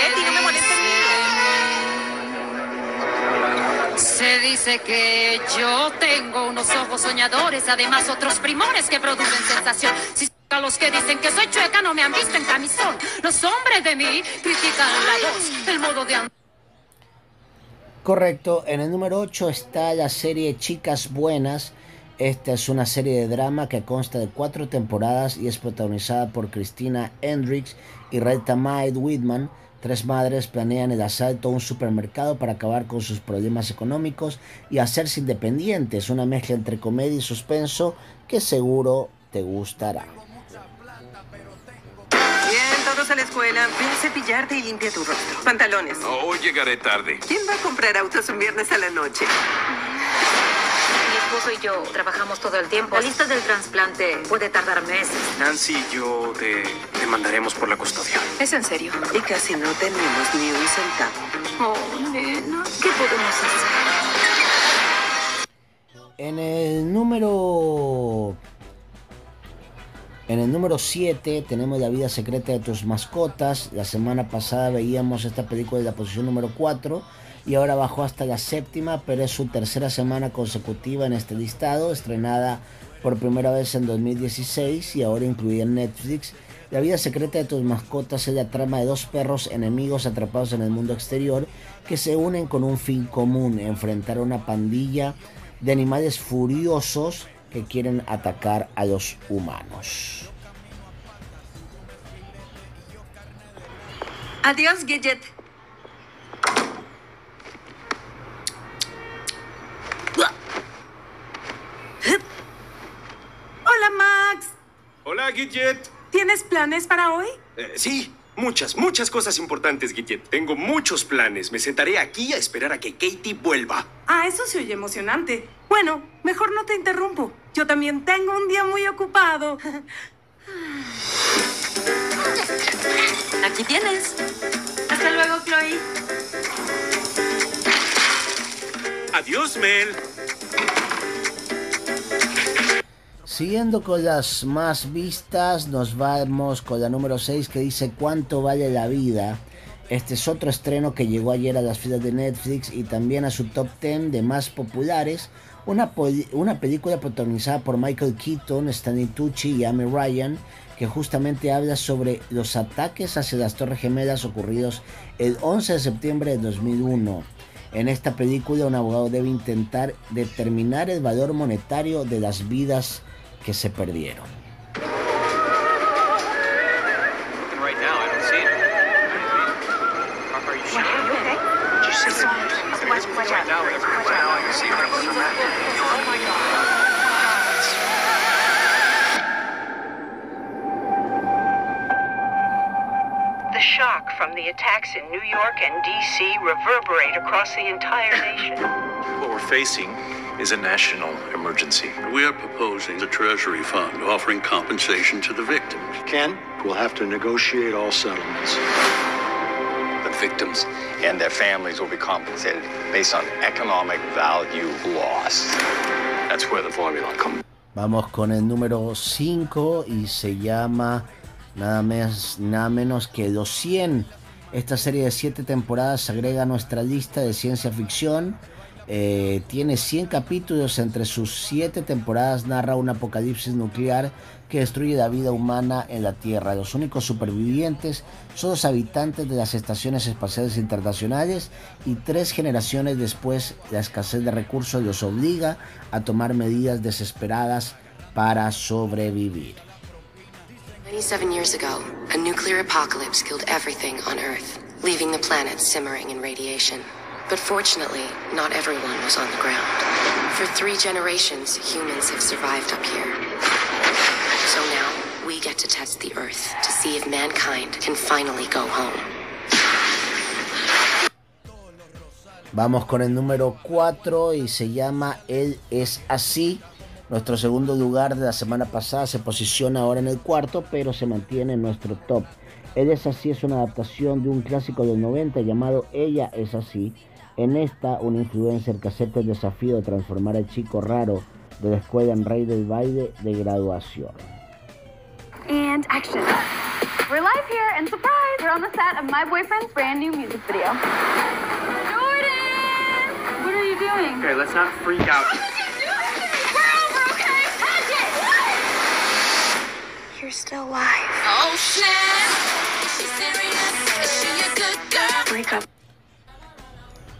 Betty, no me molestes Se dice que yo tengo unos ojos soñadores, además otros primores que producen sensación. A los que dicen que soy chueca no me han visto en camisón. Los hombres de mí critican la voz, el modo de andar. Correcto, en el número 8 está la serie Chicas Buenas. Esta es una serie de drama que consta de cuatro temporadas y es protagonizada por Christina Hendricks y Rita Mae Whitman. Tres madres planean el asalto a un supermercado para acabar con sus problemas económicos y hacerse independientes. Una mezcla entre comedia y suspenso que seguro te gustará. A la escuela. Ven a cepillarte y limpia tu rostro. Pantalones. Hoy llegaré tarde. ¿Quién va a comprar autos un viernes a la noche? Mi esposo y yo trabajamos todo el tiempo. La lista del trasplante puede tardar meses. Nancy y yo te demandaremos por la custodia. ¿Es en serio? Y casi no tenemos ni un centavo. Oh, nena, ¿qué podemos hacer? En el número. En el número 7 tenemos La vida secreta de tus mascotas. La semana pasada veíamos esta película en la posición número 4 y ahora bajó hasta la séptima, pero es su tercera semana consecutiva en este listado, estrenada por primera vez en 2016 y ahora incluida en Netflix. La vida secreta de tus mascotas es la trama de dos perros enemigos atrapados en el mundo exterior que se unen con un fin común, enfrentar a una pandilla de animales furiosos que quieren atacar a los humanos. Adiós, Gidget. Hola, Max. Hola, Gidget. ¿Tienes planes para hoy? Eh, sí, muchas, muchas cosas importantes, Gidget. Tengo muchos planes. Me sentaré aquí a esperar a que Katie vuelva. Ah, eso se oye emocionante. Bueno, mejor no te interrumpo. Yo también tengo un día muy ocupado. Aquí tienes. Hasta luego, Chloe. Adiós, Mel. Siguiendo con las más vistas, nos vamos con la número 6 que dice ¿Cuánto vale la vida? Este es otro estreno que llegó ayer a las filas de Netflix y también a su top 10 de más populares. Una, una película protagonizada por Michael Keaton, Stanley Tucci y Amy Ryan, que justamente habla sobre los ataques hacia las Torres Gemelas ocurridos el 11 de septiembre de 2001. En esta película un abogado debe intentar determinar el valor monetario de las vidas que se perdieron. Right now, I don't see it. Are you sure? Did you see that? Right now, right now, I can see it. Oh my god. The shock from the attacks in New York and D.C. reverberate across the entire nation. What we're facing is a national emergency. We are proposing the Treasury fund offering compensation to the victims. Ken, we'll have to negotiate all settlements. The victims and their families will be compensated based on economic value lost. That's where the formula comes. Vamos con el número 5 y se llama nada, más, nada menos que Los 100. Esta serie de 7 temporadas se agrega a nuestra lista de ciencia ficción. Eh, tiene 100 capítulos, entre sus 7 temporadas narra un apocalipsis nuclear que destruye la vida humana en la Tierra. Los únicos supervivientes son los habitantes de las estaciones espaciales internacionales y tres generaciones después la escasez de recursos los obliga a tomar medidas desesperadas para sobrevivir. 97 years ago, a nuclear apocalypse killed everything on Earth, leaving the planet simmering in radiation. But fortunately, not everyone was on the ground. For three generations, humans have survived up here. So now, we get to test the Earth to see if mankind can finally go home. Vamos con el número 4 y se llama Él es así. Nuestro segundo lugar de la semana pasada se posiciona ahora en el cuarto, pero se mantiene en nuestro top. Él es así es una adaptación de un clásico del 90 llamado Ella es así. En esta, un influencer que acepta el desafío de transformar al chico raro de la escuela en rey del baile de graduación. And action. We're live here, and surprise, we're on the set of my boyfriend's brand new music video. Jordan! What are you doing? Okay, let's not freak out. You're still alive. Oh, snap. She's serious. Is she a good girl? Break up.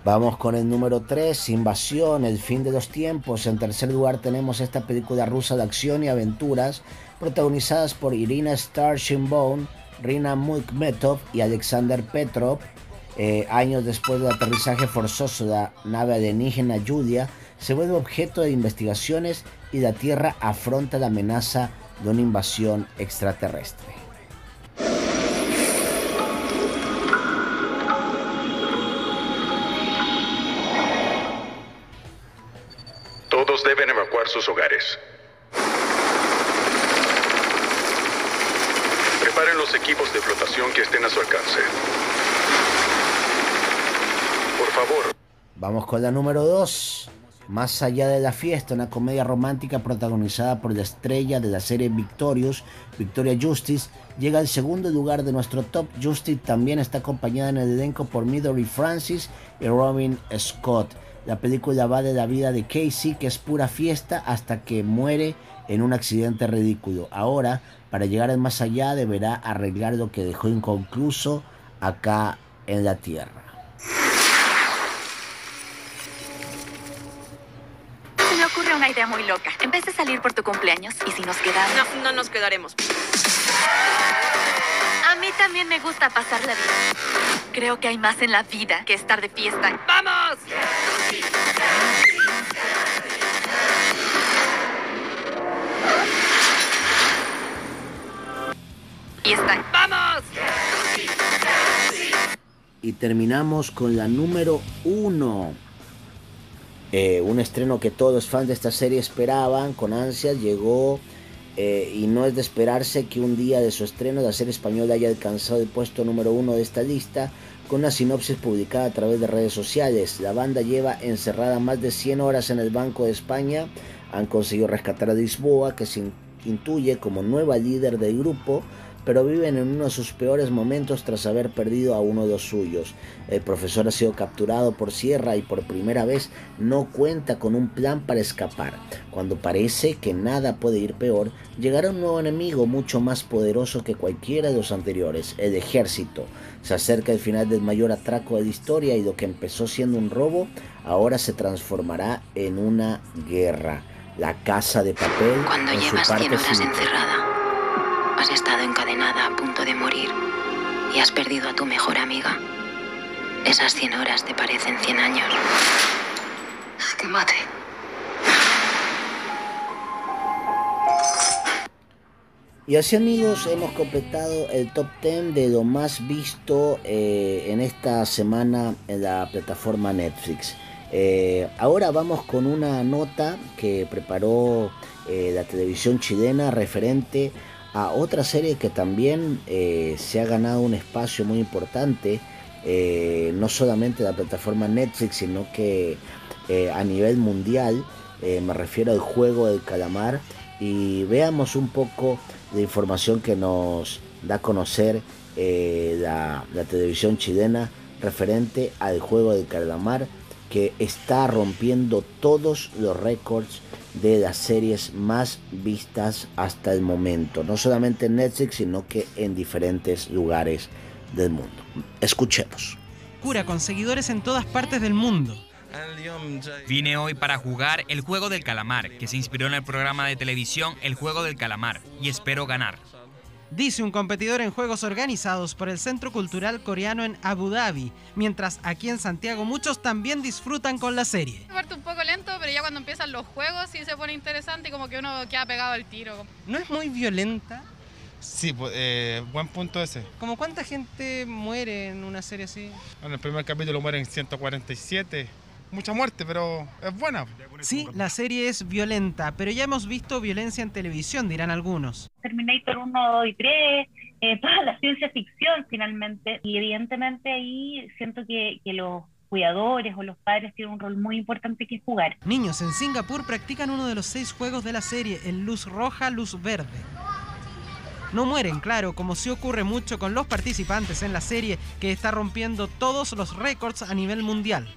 Vamos con el número 3, Invasión, el fin de los tiempos. En tercer lugar tenemos esta película rusa de acción y aventuras, protagonizadas por Irina Starshimbone, Rina Mukhmetov y Alexander Petrov. Eh, años después del aterrizaje forzoso de la nave alienígena Julia, se vuelve objeto de investigaciones y la Tierra afronta la amenaza de una invasión extraterrestre. Deben evacuar sus hogares. Preparen los equipos de flotación que estén a su alcance. Por favor, Vamos con la número 2. Más allá de la fiesta, una comedia romántica protagonizada por la estrella de la serie Victorious, Victoria Justice, llega al segundo lugar de nuestro top. Justice también está acompañada en el elenco por Midori Francis y Robin Scott. La película va de la vida de Casey, que es pura fiesta, hasta que muere en un accidente ridículo. Ahora, para llegar al más allá, deberá arreglar lo que dejó inconcluso acá en la Tierra. Se me ocurre una idea muy loca. En vez de salir por tu cumpleaños, ¿y si nos quedamos? No, no nos quedaremos. A mí también me gusta pasarla bien. Creo que hay más en la vida que estar de fiesta. ¡Vamos! Y terminamos con la número uno. Eh, un estreno que todos los fans de esta serie esperaban con ansias, llegó eh, y no es de esperarse que un día de su estreno la serie española haya alcanzado el puesto número uno de esta lista con una sinopsis publicada a través de redes sociales. La banda lleva encerrada más de 100 horas en el Banco de España, han conseguido rescatar a Lisboa que se intuye como nueva líder del grupo pero viven en uno de sus peores momentos tras haber perdido a uno de los suyos. El profesor ha sido capturado por Sierra y por primera vez no cuenta con un plan para escapar. Cuando parece que nada puede ir peor, llegará un nuevo enemigo mucho más poderoso que cualquiera de los anteriores, el ejército. Se acerca el final del mayor atraco de la historia y lo que empezó siendo un robo ahora se transformará en una guerra. La casa de papel. Cuando en su llevas parte 100 horas encerrada, has estado encadenada a punto de morir y has perdido a tu mejor amiga. Esas 100 horas te parecen 100 años. Que mate. Y así amigos, hemos completado el top 10 de lo más visto eh, en esta semana en la plataforma Netflix. Eh, ahora vamos con una nota que preparó eh, la televisión chilena referente a otra serie que también se ha ganado un espacio muy importante, no solamente en la plataforma Netflix, sino que a nivel mundial, me refiero al juego del calamar, y veamos un poco de información que nos da a conocer eh, la, televisión chilena referente al juego del calamar que está rompiendo todos los récords de las series más vistas hasta el momento, no solamente en Netflix, sino que en diferentes lugares del mundo. Escuchemos. Cura con seguidores en todas partes del mundo. Vine hoy para jugar el juego del calamar, que se inspiró en el programa de televisión El juego del calamar, y espero ganar. Dice un competidor en juegos organizados por el Centro Cultural Coreano en Abu Dhabi, mientras aquí en Santiago muchos también disfrutan con la serie. Parte un poco lento, pero ya cuando empiezan los juegos sí se pone interesante y como que uno queda pegado al tiro. ¿No es muy violenta? Sí, eh, buen punto ese. ¿Cómo cuánta gente muere en una serie así? En el primer capítulo mueren 147. Mucha muerte, pero es buena. Sí, la serie es violenta, pero ya hemos visto violencia en televisión, dirán algunos. Terminator 1, 2 y 3, eh, toda la ciencia ficción finalmente. Y evidentemente ahí siento que, que los cuidadores o los padres tienen un rol muy importante que jugar. Niños en Singapur practican uno de los seis juegos de la serie, el luz roja, luz verde. No mueren, claro, como sí ocurre mucho con los participantes en la serie, que está rompiendo todos los récords a nivel mundial.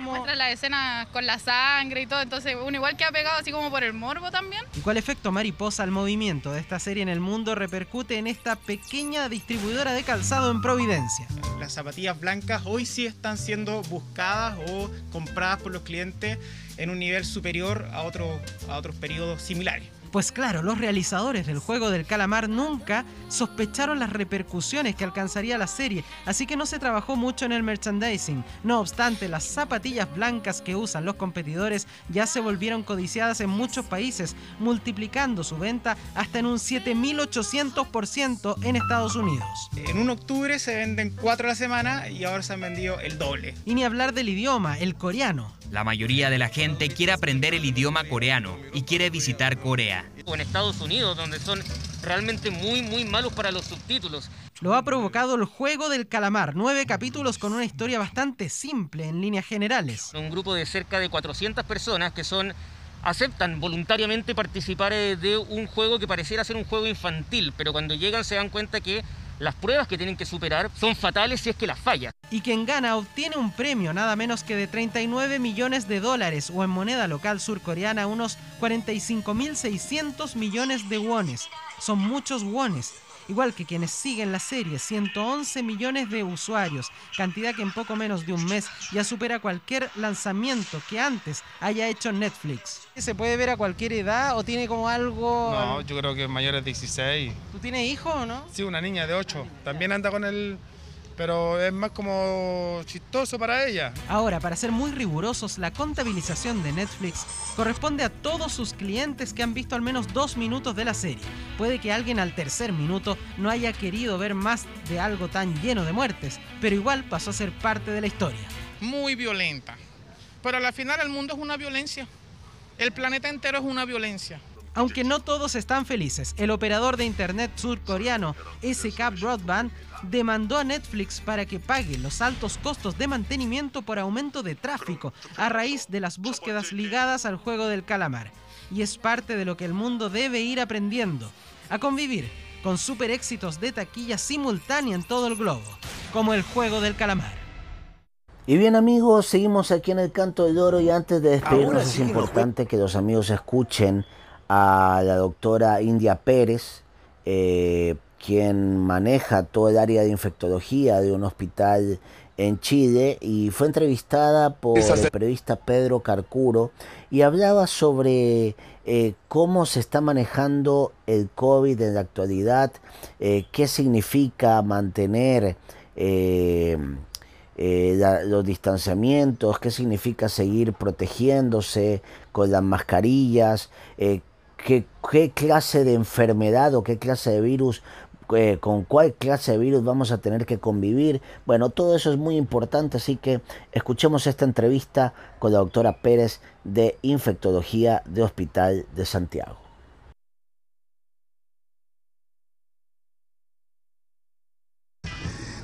Muestra la escena con la sangre y todo, entonces uno igual queda pegado así como por el morbo también. ¿Y cuál efecto mariposa al movimiento de esta serie en el mundo repercute en esta pequeña distribuidora de calzado en Providencia? Las zapatillas blancas hoy sí están siendo buscadas o compradas por los clientes en un nivel superior a, otro, a otros periodos similares. Pues claro, los realizadores del juego del calamar nunca sospecharon las repercusiones que alcanzaría la serie, así que no se trabajó mucho en el merchandising. No obstante, las zapatillas blancas que usan los competidores ya se volvieron codiciadas en muchos países, multiplicando su venta hasta en un 7800% en Estados Unidos. En un octubre se venden cuatro a la semana y ahora se han vendido el doble. Y ni hablar del idioma, el coreano. La mayoría de la gente quiere aprender el idioma coreano y quiere visitar Corea. O en Estados Unidos, donde son realmente muy, muy malos para los subtítulos. Lo ha provocado el juego del calamar, nueve capítulos con una historia bastante simple en líneas generales. Un grupo de cerca de 400 personas que son aceptan voluntariamente participar eh, de un juego que pareciera ser un juego infantil, pero cuando llegan se dan cuenta que las pruebas que tienen que superar son fatales si es que las fallan. Y quien gana obtiene un premio nada menos que de 39 millones de dólares o en moneda local surcoreana unos 45.600 millones de wones. Son muchos wones. Igual que quienes siguen la serie, 111 millones de usuarios, cantidad que en poco menos de un mes ya supera cualquier lanzamiento que antes haya hecho Netflix. ¿Se puede ver a cualquier edad o tiene como algo...? No, yo creo que mayores de 16. ¿Tú tienes hijos o no? Sí, una niña de 8. También anda con el pero es más como chistoso para ella. Ahora, para ser muy rigurosos, la contabilización de Netflix corresponde a todos sus clientes que han visto al menos dos minutos de la serie. Puede que alguien al tercer minuto no haya querido ver más de algo tan lleno de muertes, pero igual pasó a ser parte de la historia. Muy violenta. Pero al final el mundo es una violencia. El planeta entero es una violencia. Aunque no todos están felices, el operador de internet surcoreano SK Broadband demandó a Netflix para que pague los altos costos de mantenimiento por aumento de tráfico a raíz de las búsquedas ligadas al juego del calamar. Y es parte de lo que el mundo debe ir aprendiendo, a convivir con super éxitos de taquilla simultánea en todo el globo, como el juego del calamar. Y bien amigos, seguimos aquí en el Canto del Oro y antes de despedirnos es importante que los amigos escuchen a la doctora India Pérez, eh, quien maneja todo el área de infectología de un hospital en Chile y fue entrevistada por el periodista Pedro Carcuro y hablaba sobre eh, cómo se está manejando el COVID en la actualidad, eh, qué significa mantener los distanciamientos, qué significa seguir protegiéndose con las mascarillas, qué, clase de enfermedad o qué clase de virus eh, con cuál clase de virus vamos a tener que convivir. Bueno, todo eso es muy importante, así que escuchemos esta entrevista con la doctora Pérez de Infectología de Hospital de Santiago.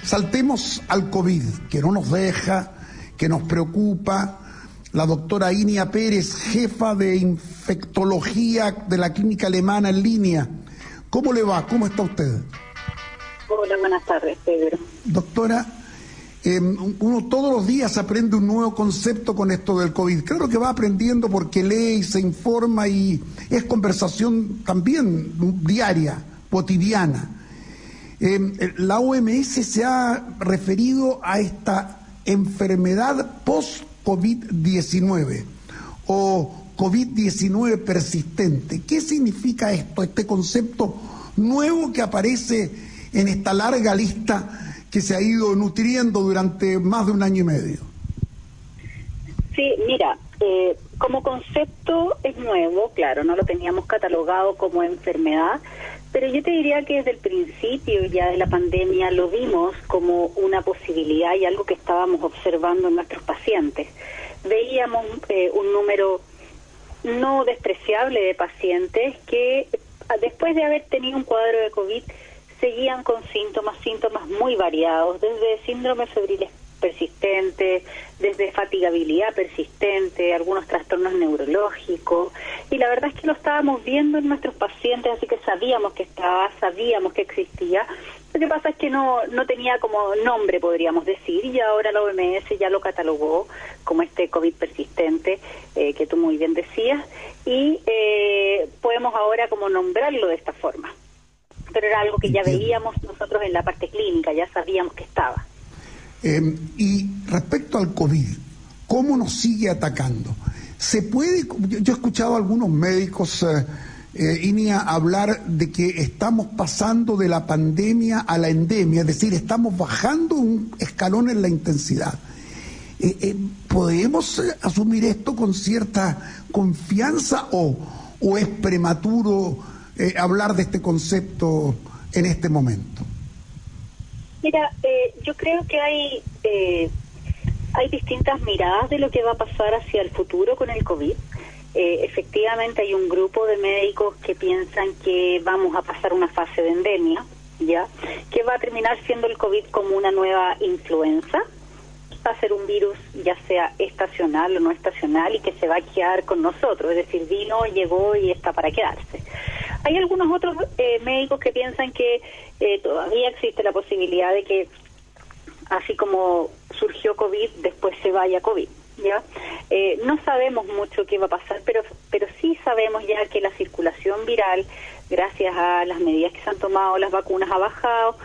Saltemos al COVID, que no nos deja, que nos preocupa, la doctora Inia Pérez, jefa de infectología de la clínica alemana en línea. ¿Cómo le va? ¿Cómo está usted? Hola, buenas tardes, Pedro. Doctora, em, uno todos los días aprende un nuevo concepto con esto del COVID. Claro que va aprendiendo porque lee y se informa y es conversación también diaria, cotidiana. Em, la OMS se ha referido a esta enfermedad post COVID-19 o COVID-19 persistente. ¿Qué significa esto, este concepto nuevo que aparece en esta larga lista que se ha ido nutriendo durante más de un año y medio? Sí, mira, eh, como concepto es nuevo, claro, no lo teníamos catalogado como enfermedad, pero yo te diría que desde el principio ya de la pandemia lo vimos como una posibilidad y algo que estábamos observando en nuestros pacientes. Veíamos eh, un número no despreciable de pacientes que después de haber tenido un cuadro de COVID seguían con síntomas, síntomas muy variados, desde síndrome febril persistente, desde fatigabilidad persistente, algunos trastornos neurológicos. Y la verdad es que lo estábamos viendo en nuestros pacientes, así que sabíamos que estaba, sabíamos que existía. Lo que pasa es que no, no tenía como nombre, podríamos decir, y ahora la OMS ya lo catalogó como este COVID persistente, eh, que tú muy bien decías, y eh, podemos ahora como nombrarlo de esta forma. Pero era algo que ya veíamos nosotros en la parte clínica, ya sabíamos que estaba. Em, y respecto al COVID, ¿cómo nos sigue atacando? Se puede, yo, he escuchado a algunos médicos, eh, eh, Inia, hablar de que estamos pasando de la pandemia a la endemia, es decir, estamos bajando un escalón en la intensidad. Eh, ¿Podemos asumir esto con cierta confianza o es prematuro hablar de este concepto en este momento? Mira, eh, yo creo que hay eh, hay distintas miradas de lo que va a pasar hacia el futuro con el COVID. Eh, efectivamente hay un grupo de médicos que piensan que vamos a pasar una fase de endemia, ya, que va a terminar siendo el COVID como una nueva influenza, va a ser un virus ya sea estacional o no estacional y que se va a quedar con nosotros, es decir, vino, llegó y está para quedarse. Hay algunos otros médicos que piensan que eh, todavía existe la posibilidad de que, así como surgió COVID, después se vaya COVID. ¿ya? Eh, no sabemos mucho qué va a pasar, pero, pero sí sabemos ya que la circulación viral, gracias a las medidas que se han tomado, las vacunas ha bajado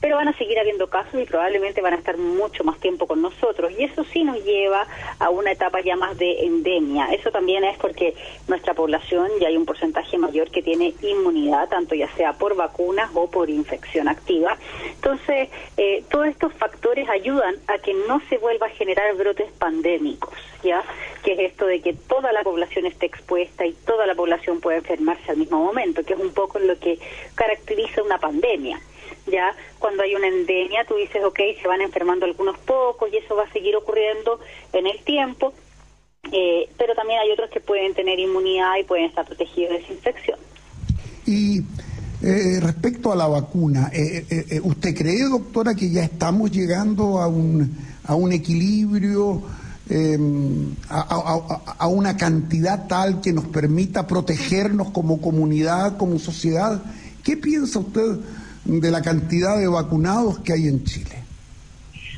pero van a seguir habiendo casos y probablemente van a estar mucho más tiempo con nosotros. Y eso sí nos lleva a una etapa ya más de endemia. Eso también es porque nuestra población ya hay un porcentaje mayor que tiene inmunidad, tanto ya sea por vacunas o por infección activa. Entonces, eh, todos estos factores ayudan a que no se vuelva a generar brotes pandémicos, ¿ya? Que es esto de que toda la población esté expuesta y toda la población puede enfermarse al mismo momento, que es un poco lo que caracteriza una pandemia ya cuando hay una endemia tú dices, ok, se van enfermando algunos pocos y eso va a seguir ocurriendo en el tiempo, eh, pero también hay otros que pueden tener inmunidad y pueden estar protegidos de esa infección. Y eh, respecto a la vacuna, eh, ¿usted cree, doctora, que ya estamos llegando a un, a un equilibrio, em, a, a, una cantidad tal que nos permita protegernos como comunidad, como sociedad? ¿Qué piensa usted de la cantidad de vacunados que hay en Chile?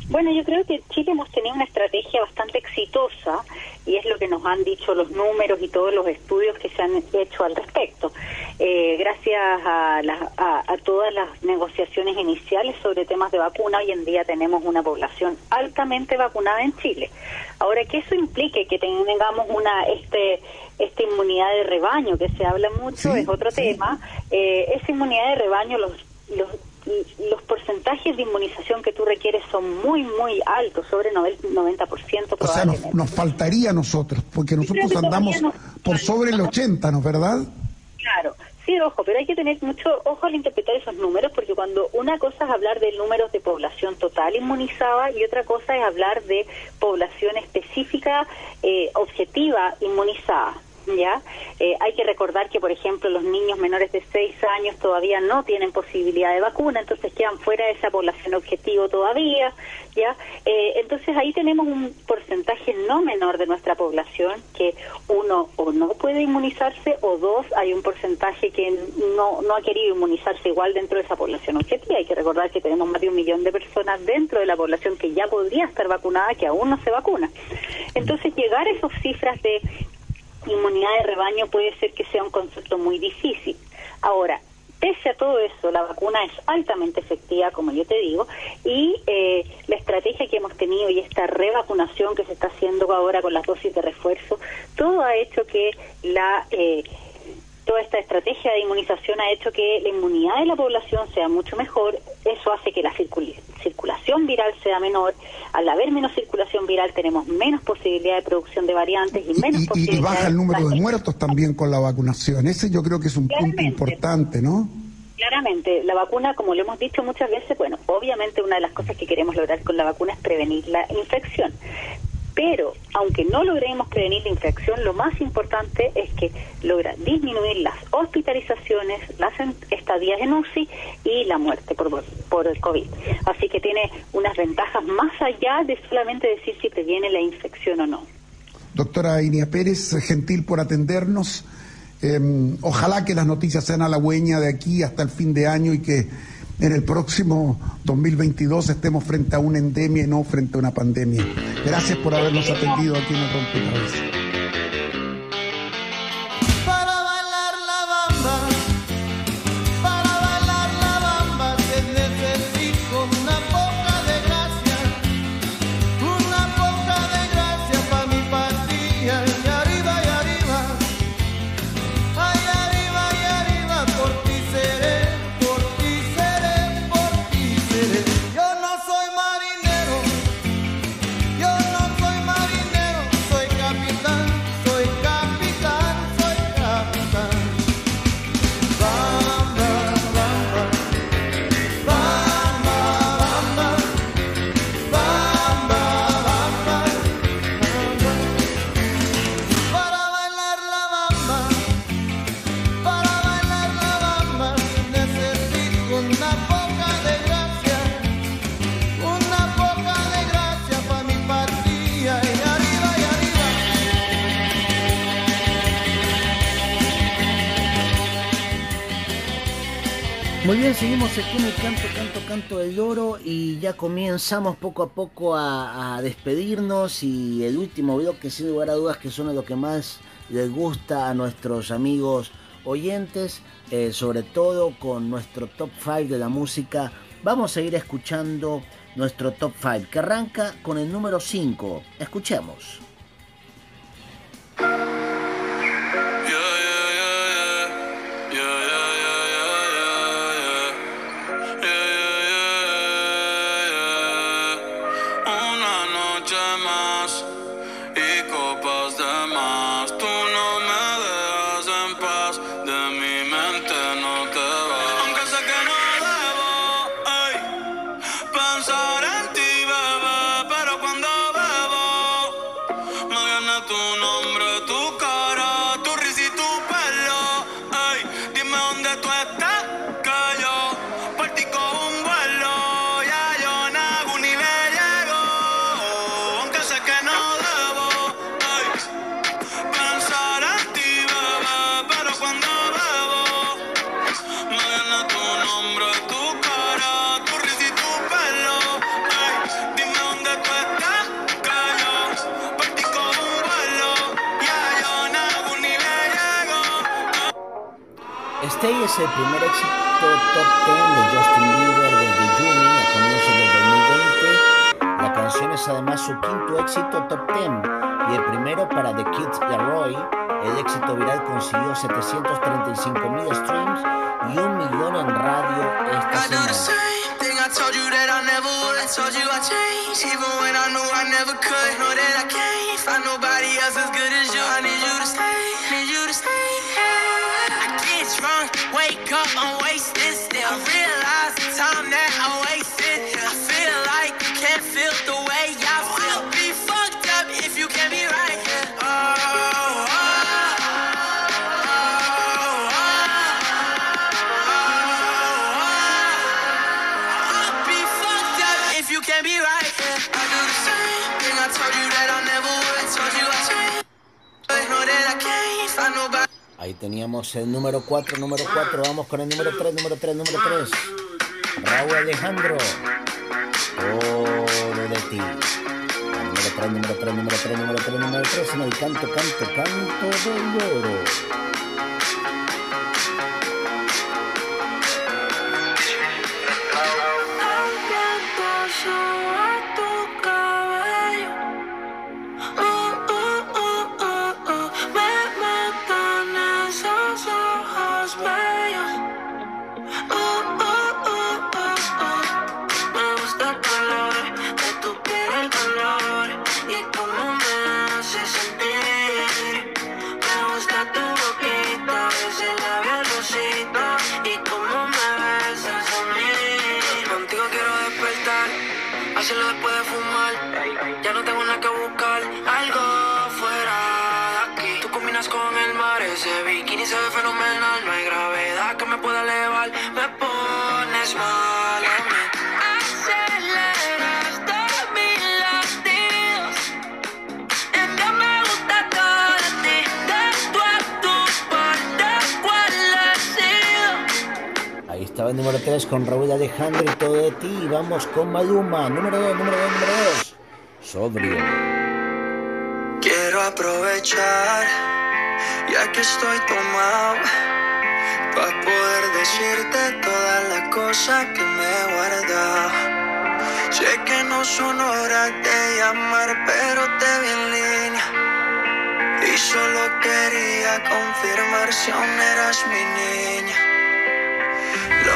Bueno, yo creo que en Chile hemos tenido una estrategia bastante exitosa y es lo que nos han dicho los números y todos los estudios que se han hecho al respecto. Eh, gracias a, a, todas las negociaciones iniciales sobre temas de vacuna, hoy en día tenemos una población altamente vacunada en Chile. Ahora, que eso implique que tengamos una este esta inmunidad de rebaño que se habla mucho es otro tema. Eh, esa inmunidad de rebaño los los, los porcentajes de inmunización que tú requieres son muy, muy altos, sobre 90% O sea, nos, faltaría a nosotros, porque nosotros andamos por sobre el 80, ¿no es verdad? Claro, sí, ojo, pero hay que tener mucho ojo al interpretar esos números, porque cuando una cosa es hablar de números de población total inmunizada y otra cosa es hablar de población específica, eh, objetiva, inmunizada. ¿Ya? Eh, hay que recordar que, por ejemplo, los niños menores de 6 años todavía no tienen posibilidad de vacuna, entonces quedan fuera de esa población objetivo todavía, ¿ya? Eh, entonces ahí tenemos un porcentaje no menor de nuestra población que uno o no puede inmunizarse o dos hay un porcentaje que no, no ha querido inmunizarse igual dentro de esa población objetiva. Hay que recordar que tenemos más de un millón de personas dentro de la población que ya podría estar vacunada que aún no se vacuna. Entonces llegar a esas cifras de inmunidad de rebaño puede ser que sea un concepto muy difícil. Ahora, pese a todo eso, la vacuna es altamente efectiva, como yo te digo, y eh, la estrategia que hemos tenido y esta revacunación que se está haciendo ahora con las dosis de refuerzo, todo ha hecho que la eh, toda esta estrategia de inmunización ha hecho que la inmunidad de la población sea mucho mejor, eso hace que la circulación viral sea menor, al haber menos circulación viral tenemos menos posibilidad de producción de variantes y menos posibilidad y baja el número de muertos también con la vacunación, ese yo creo que es un punto importante, ¿no? Claramente, la vacuna, como lo hemos dicho muchas veces, bueno, obviamente una de las cosas que queremos lograr con la vacuna es prevenir la infección, pero aunque no logremos prevenir la infección, lo más importante es que logra disminuir las hospitalizaciones, las estadías en UCI y la muerte por, por el COVID. Así que tiene unas ventajas más allá de solamente decir si previene la infección o no. Doctora Inia Pérez, gentil por atendernos. Em, ojalá que las noticias sean halagüeñas de aquí hasta el fin de año y que en el próximo 2022 estemos frente a una endemia y no frente a una pandemia. Gracias por habernos atendido aquí en el Rompecabezas. comenzamos poco a poco a, despedirnos y el último bloque sin lugar a dudas que son lo que más les gusta a nuestros amigos oyentes, eh, sobre todo con nuestro top 5 de la música. Vamos a ir escuchando nuestro top 5 que arranca con el número 5. Escuchemos. e copas de más. Stay es el primer éxito top 10 de Justin Bieber desde Juni a comienzos del 2020. La canción es además su quinto éxito top 10 y el primero para The Kids Leroy. El éxito viral consiguió 735 mil streams y un millón en radio esta semana. Teníamos el número 4, número 4. Vamos con el número 3, número 3, número 3. Raúl Alejandro. Todo de ti. El número 3, número 3, número 3, número 3, número 3. Canto, canto, canto de lloro. número con Raúl Alejandro y todo de ti. Vamos con Maluma. Número 2, número 2, número 2. Sobrio. Quiero aprovechar, ya que estoy tomado, para poder decirte toda la cosa que me he guardado. Sé que no son horas de llamar, pero te vi en línea. Y solo quería confirmar si aún eras mi niña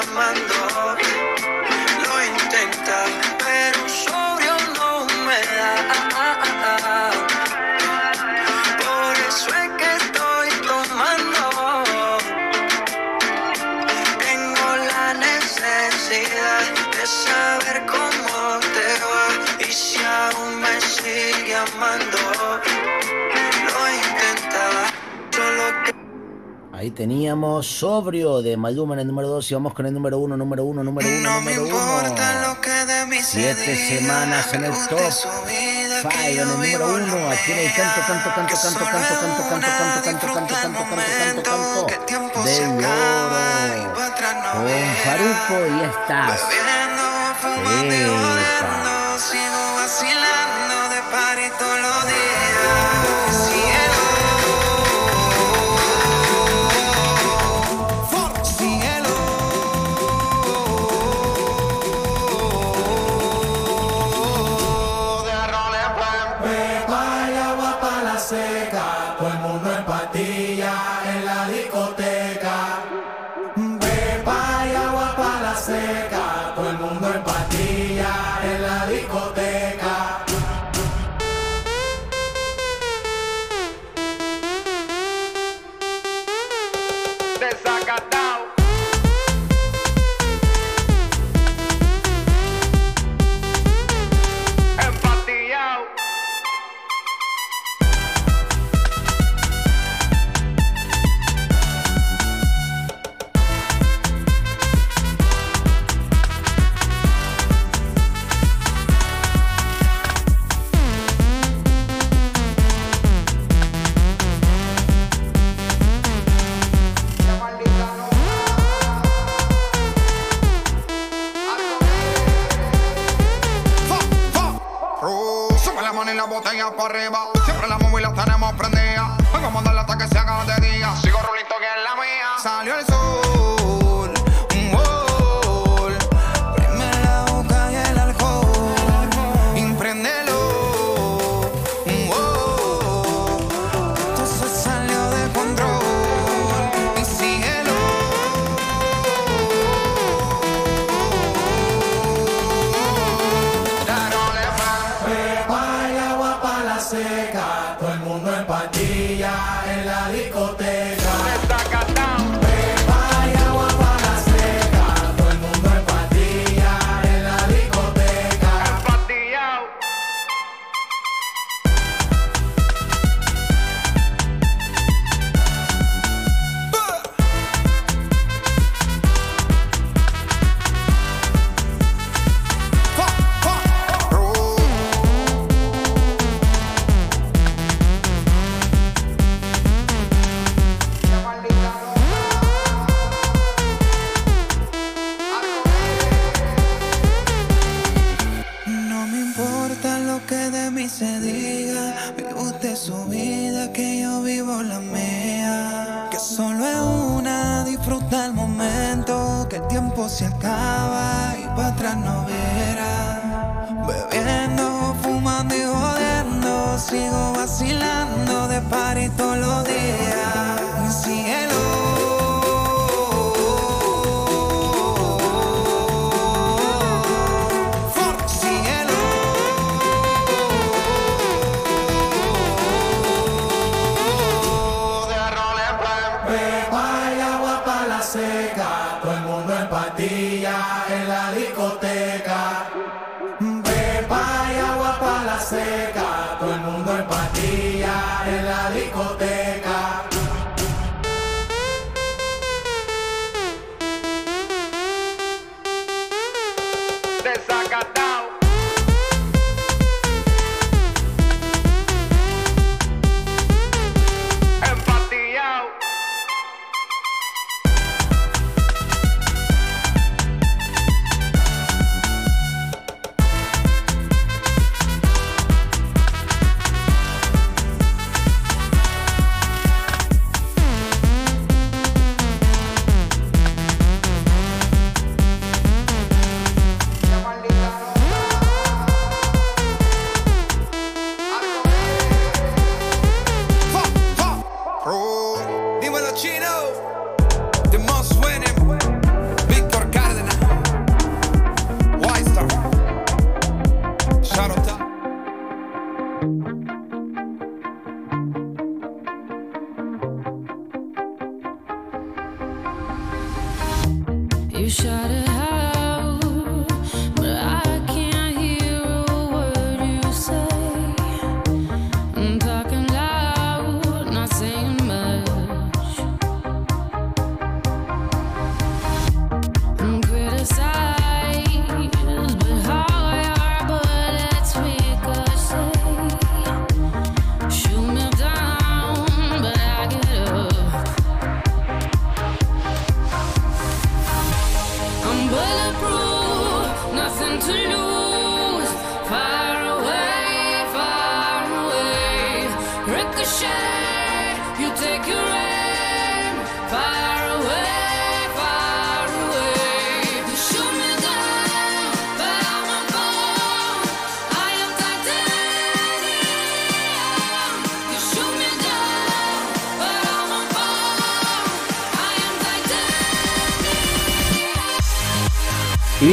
llamando. Teníamos Sobrio de Maluma en el número 2 y vamos con el número 1, número 1, número 1, no número 1. Siete semanas en el top. En el número 1. Aquí en el canto, canto, canto, canto, canto, canto, canto, canto, canto, canto, canto, canto, canto, canto. Del oro. Con Faruco y estás. Epa. Sigo vacilando de party todos los días.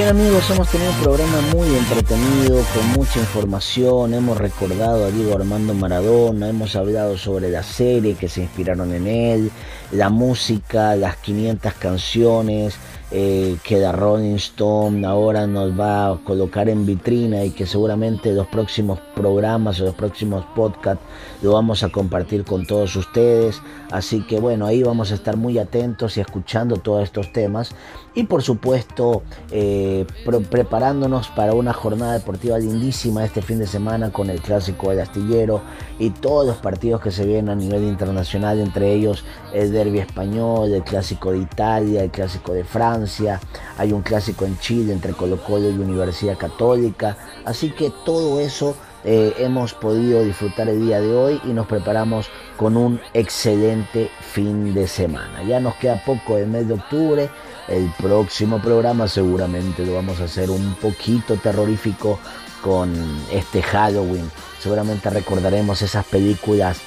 Bien amigos, hemos tenido un programa muy entretenido, con mucha información, hemos recordado a Diego Armando Maradona, hemos hablado sobre la serie que se inspiraron en él, la música, las 500 canciones eh, que la Rolling Stone ahora nos va a colocar en vitrina y que seguramente los próximos programas o los próximos podcasts lo vamos a compartir con todos ustedes. Así que bueno, ahí vamos a estar muy atentos y escuchando todos estos temas y por supuesto eh, preparándonos para una jornada deportiva lindísima este fin de semana con el clásico del astillero y todos los partidos que se vienen a nivel internacional, entre ellos el derby español, el clásico de Italia, el clásico de Francia, hay un clásico en Chile entre Colo Colo y Universidad Católica, así que todo eso eh, hemos podido disfrutar el día de hoy y nos preparamos con un excelente fin de semana. Ya nos queda poco del mes de octubre. El próximo programa seguramente lo vamos a hacer un poquito terrorífico con este Halloween. Seguramente recordaremos esas películas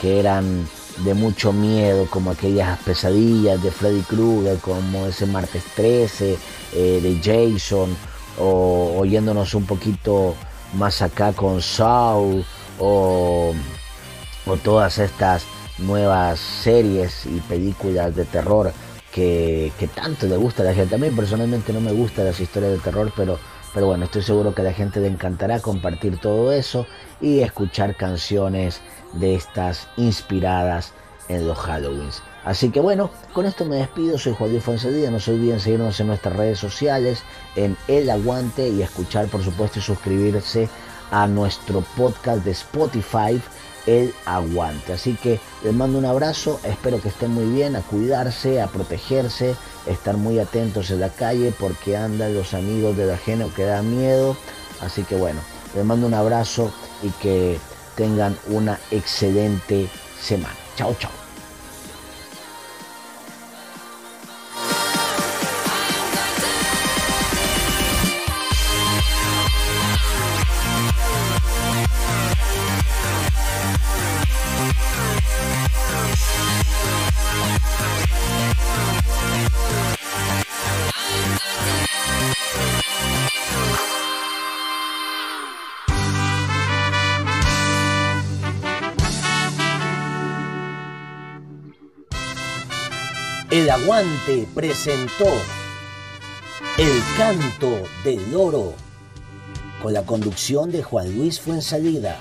que eran de mucho miedo, como aquellas pesadillas de Freddy Krueger, como ese martes 13 eh, de Jason, o oyéndonos un poquito más acá con Saul, o, o todas estas nuevas series y películas de terror que, que tanto le gusta a la gente. A mí personalmente no me gustan las historias de terror, pero, pero bueno, estoy seguro que a la gente le encantará compartir todo eso y escuchar canciones de estas inspiradas en los Halloweens. Así que bueno, con esto me despido, soy Juan Luis Fonsedía, no se olviden seguirnos en nuestras redes sociales, en El Aguante y escuchar por supuesto y suscribirse a nuestro podcast de Spotify, El Aguante. Así que les mando un abrazo, espero que estén muy bien, a cuidarse, a protegerse, estar muy atentos en la calle porque andan los amigos del ajeno que da miedo. Así que bueno, les mando un abrazo y que tengan una excelente semana. Chao, chao. El Aguante presentó El Canto del Loro con la conducción de Juan Luis Fuensalida.